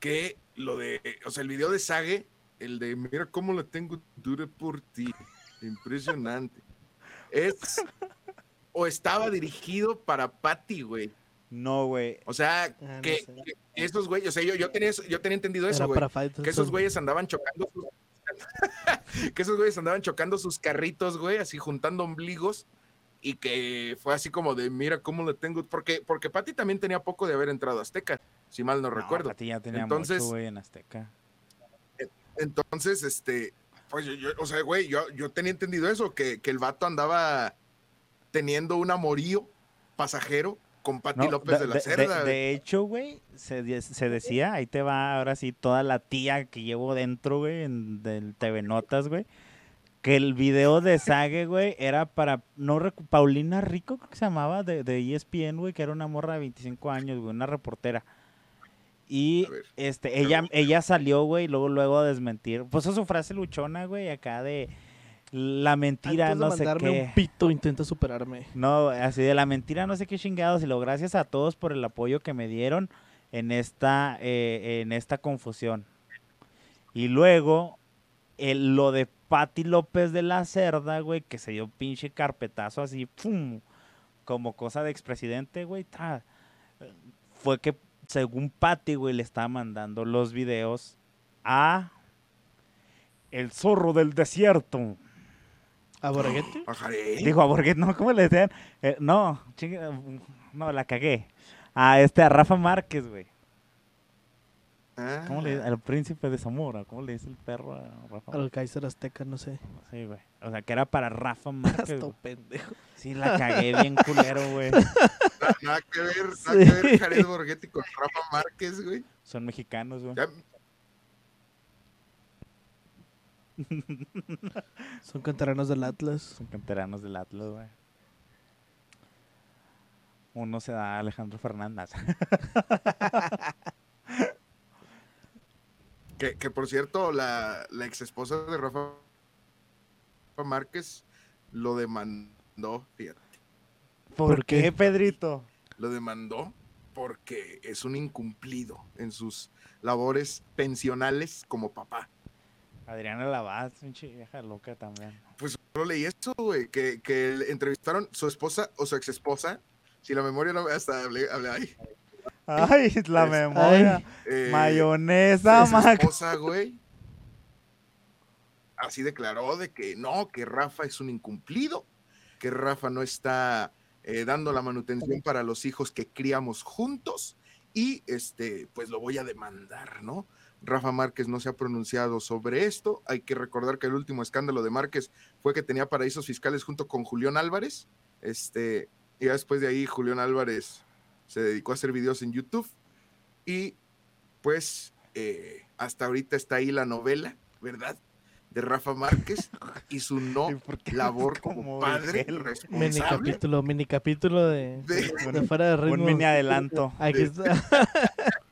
que lo de. O sea, el video de Sage, el de mira cómo la tengo dura por ti. Impresionante. Es. O estaba dirigido para Patty, güey. No, güey. O sea, Ah, no que, sé. que esos güeyes, o sea, yo, yo, tenía, yo tenía entendido eso, güey. Que esos güeyes andaban chocando sus... [LAUGHS] que esos güeyes andaban chocando sus carritos, güey, así juntando ombligos y que fue así como de, mira cómo le tengo, porque porque Patty también tenía poco de haber entrado a Azteca, si mal no, recuerdo. Pati ya tenía Entonces- mucho, güey, en Azteca. Entonces, este, pues yo, yo- o sea, güey, yo, yo tenía entendido eso, que, que el vato andaba teniendo un amorío pasajero con Pati No, López de, la Cerda. de güey. hecho, güey, se, de- se decía, ahí te va ahora sí toda la tía que llevo dentro, güey, en, del TV Notas, güey, que el video de Sage, güey, era para, no Paulina Rico, creo que se llamaba, de, de E ESPN, güey, que era una morra de 25 años, güey, una reportera. Y ver. este, ella, ella salió, güey, y luego, luego a desmentir. Pues su frase luchona, güey, acá de la mentira, Antes de no sé qué. un pito, intenta superarme. No, así de la mentira, no sé qué chingados. Y lo gracias a todos por el apoyo que me dieron en esta, eh, en esta confusión. Y luego, el- lo de Patti López de la Cerda, güey, que se dio pinche carpetazo así, ¡pum! Como cosa de expresidente, güey. tra. Fue que, según Patti, güey, le estaba mandando los videos a el zorro del desierto. ¿A Borguete? Pajaré. [GASPS] Dijo a Borghet, no, ¿cómo le decían? Eh, no, chinga, no, la cagué. A este, a Rafa Márquez, güey. Ah, ¿Cómo le Al príncipe de Zamora, ¿cómo le dice el perro a Rafa Al Kaiser Azteca, no sé. Sí, güey. O sea, que era para Rafa [LAUGHS] Márquez. Hasta pendejo. Sí, la cagué bien [LAUGHS] culero, güey. na- Nada que ver, nada Sí. que ver Jared Borghetti con Rafa Márquez, güey. Son mexicanos, güey. Ya- Son canteranos del Atlas. Son canteranos del Atlas, güey. Uno se da a Alejandro Fernández. [LAUGHS] Que, que, por cierto, la, la ex esposa de Rafa Márquez lo demandó, fíjate, ¿Por, ¿Por qué, qué? Pedrito? lo demandó porque es un incumplido en sus labores pensionales como papá. Adriana Lavaz, pinche vieja loca también. Pues solo leí eso, güey, que, que entrevistaron su esposa o su ex esposa, si la memoria no me hasta hablé, hablé ahí. Ay, la memoria. eh, Mayonesa, su Mac. esposa, güey, así declaró de que no, que Rafa es un incumplido, que Rafa no está eh, dando la manutención para los hijos que criamos juntos y este, pues lo voy a demandar, ¿no? Rafa Márquez no se ha pronunciado sobre esto. Hay que recordar que el último escándalo de Márquez fue que tenía paraísos fiscales junto con Julián Álvarez. Este, y después de ahí Julián Álvarez se dedicó a hacer videos en YouTube y pues eh, hasta ahorita está ahí la novela, ¿verdad? De Rafa Márquez [LAUGHS] y su no ¿Y por qué labor [LAUGHS] como como padre? Mini responsable. capítulo, mini capítulo de, De- de fuera de ritmo. Un mini adelanto. Aquí está. [LAUGHS]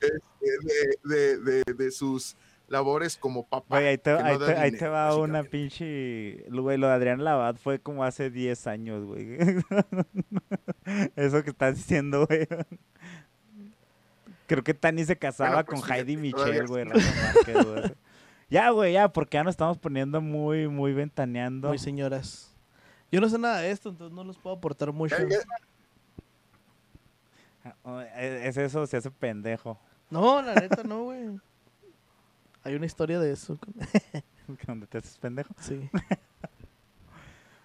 de, de- de- de sus labores como papá. Ahí te, no ahí va una pinche. Güey, lo de Adrián Labat fue como hace 10 años, güey. [LAUGHS] Eso que estás diciendo, güey. Creo que Tani se casaba Bueno, pues, con Heidi fíjate, todavía Michel, güey. Ya, güey, ya, porque ya nos estamos poniendo muy, muy ventaneando. Muy señoras. Yo no sé nada de esto, entonces no les puedo aportar mucho. Ya- ya- Es es eso, se hace pendejo. No, la neta no, güey. Hay una historia de eso. [LAUGHS] Cuando te haces pendejo. Sí. [LAUGHS]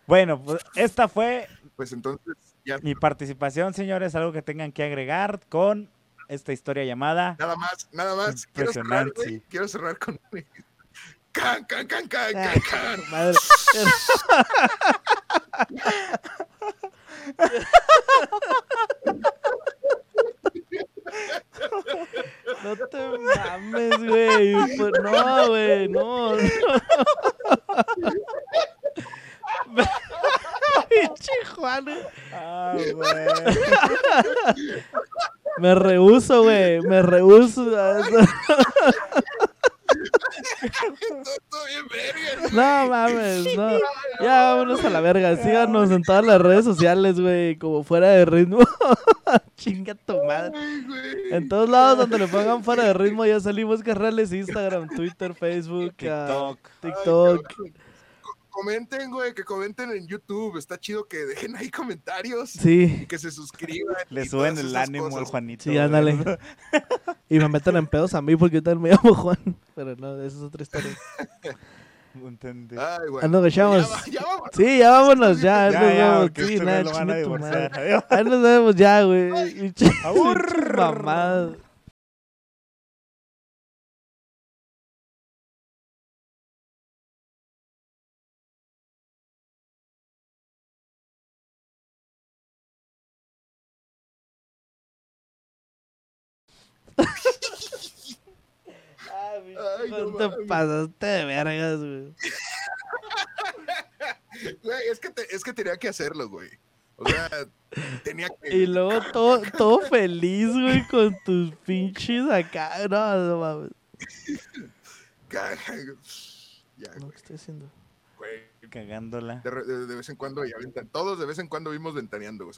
Bueno, pues esta fue Pues entonces ya mi participación, señores. Algo que tengan que agregar con esta historia llamada. nada más, nada más. Quiero cerrar, güey, quiero cerrar con [LAUGHS] can, can, can, can, Ay, can, can. Madre. [LAUGHS] No te mames, güey. Pues no, güey. No, no. [LAUGHS] Pinche Juan. Ah, güey. Me rehuso, güey. Me rehuso. [LAUGHS] No mames, no. Ya vámonos a la verga. Síganos en todas las redes sociales, güey. Como fuera de ritmo. [LAUGHS] Chinga tu madre. En todos lados donde le pongan fuera de ritmo ya salimos carnales. Instagram, Twitter, Facebook, ah, TikTok. TikTok. Co- Comenten, güey, que comenten en YouTube. Está chido que dejen ahí comentarios y Sí. que se suscriban. Le y suben el ánimo al. Juanito. Sí, ándale. [LAUGHS] Y me meten en pedos a mí porque yo también me llamo Juan. Pero no, esa es otra historia. [LAUGHS] Entendí. Ay, güey. Ah, no, Ya va- ya. Sí, ya vámonos, ya. Ya, nos ya, Sí, nada, lo van a divorciar. [LAUGHS] Ahí nos vemos ya, güey. Pinche- Ay, no te pasaste de vergas, güey. Güey, es que, te- es que tenía que hacerlo, güey. O sea, tenía que. Y luego todo, todo feliz, güey, con tus pinches acá. No, no mames. Ya, No, ¿qué estoy haciendo? güey. Cagándola. De, de- de vez en cuando, y aventan. Todos de vez en cuando vimos ventaneando, güey.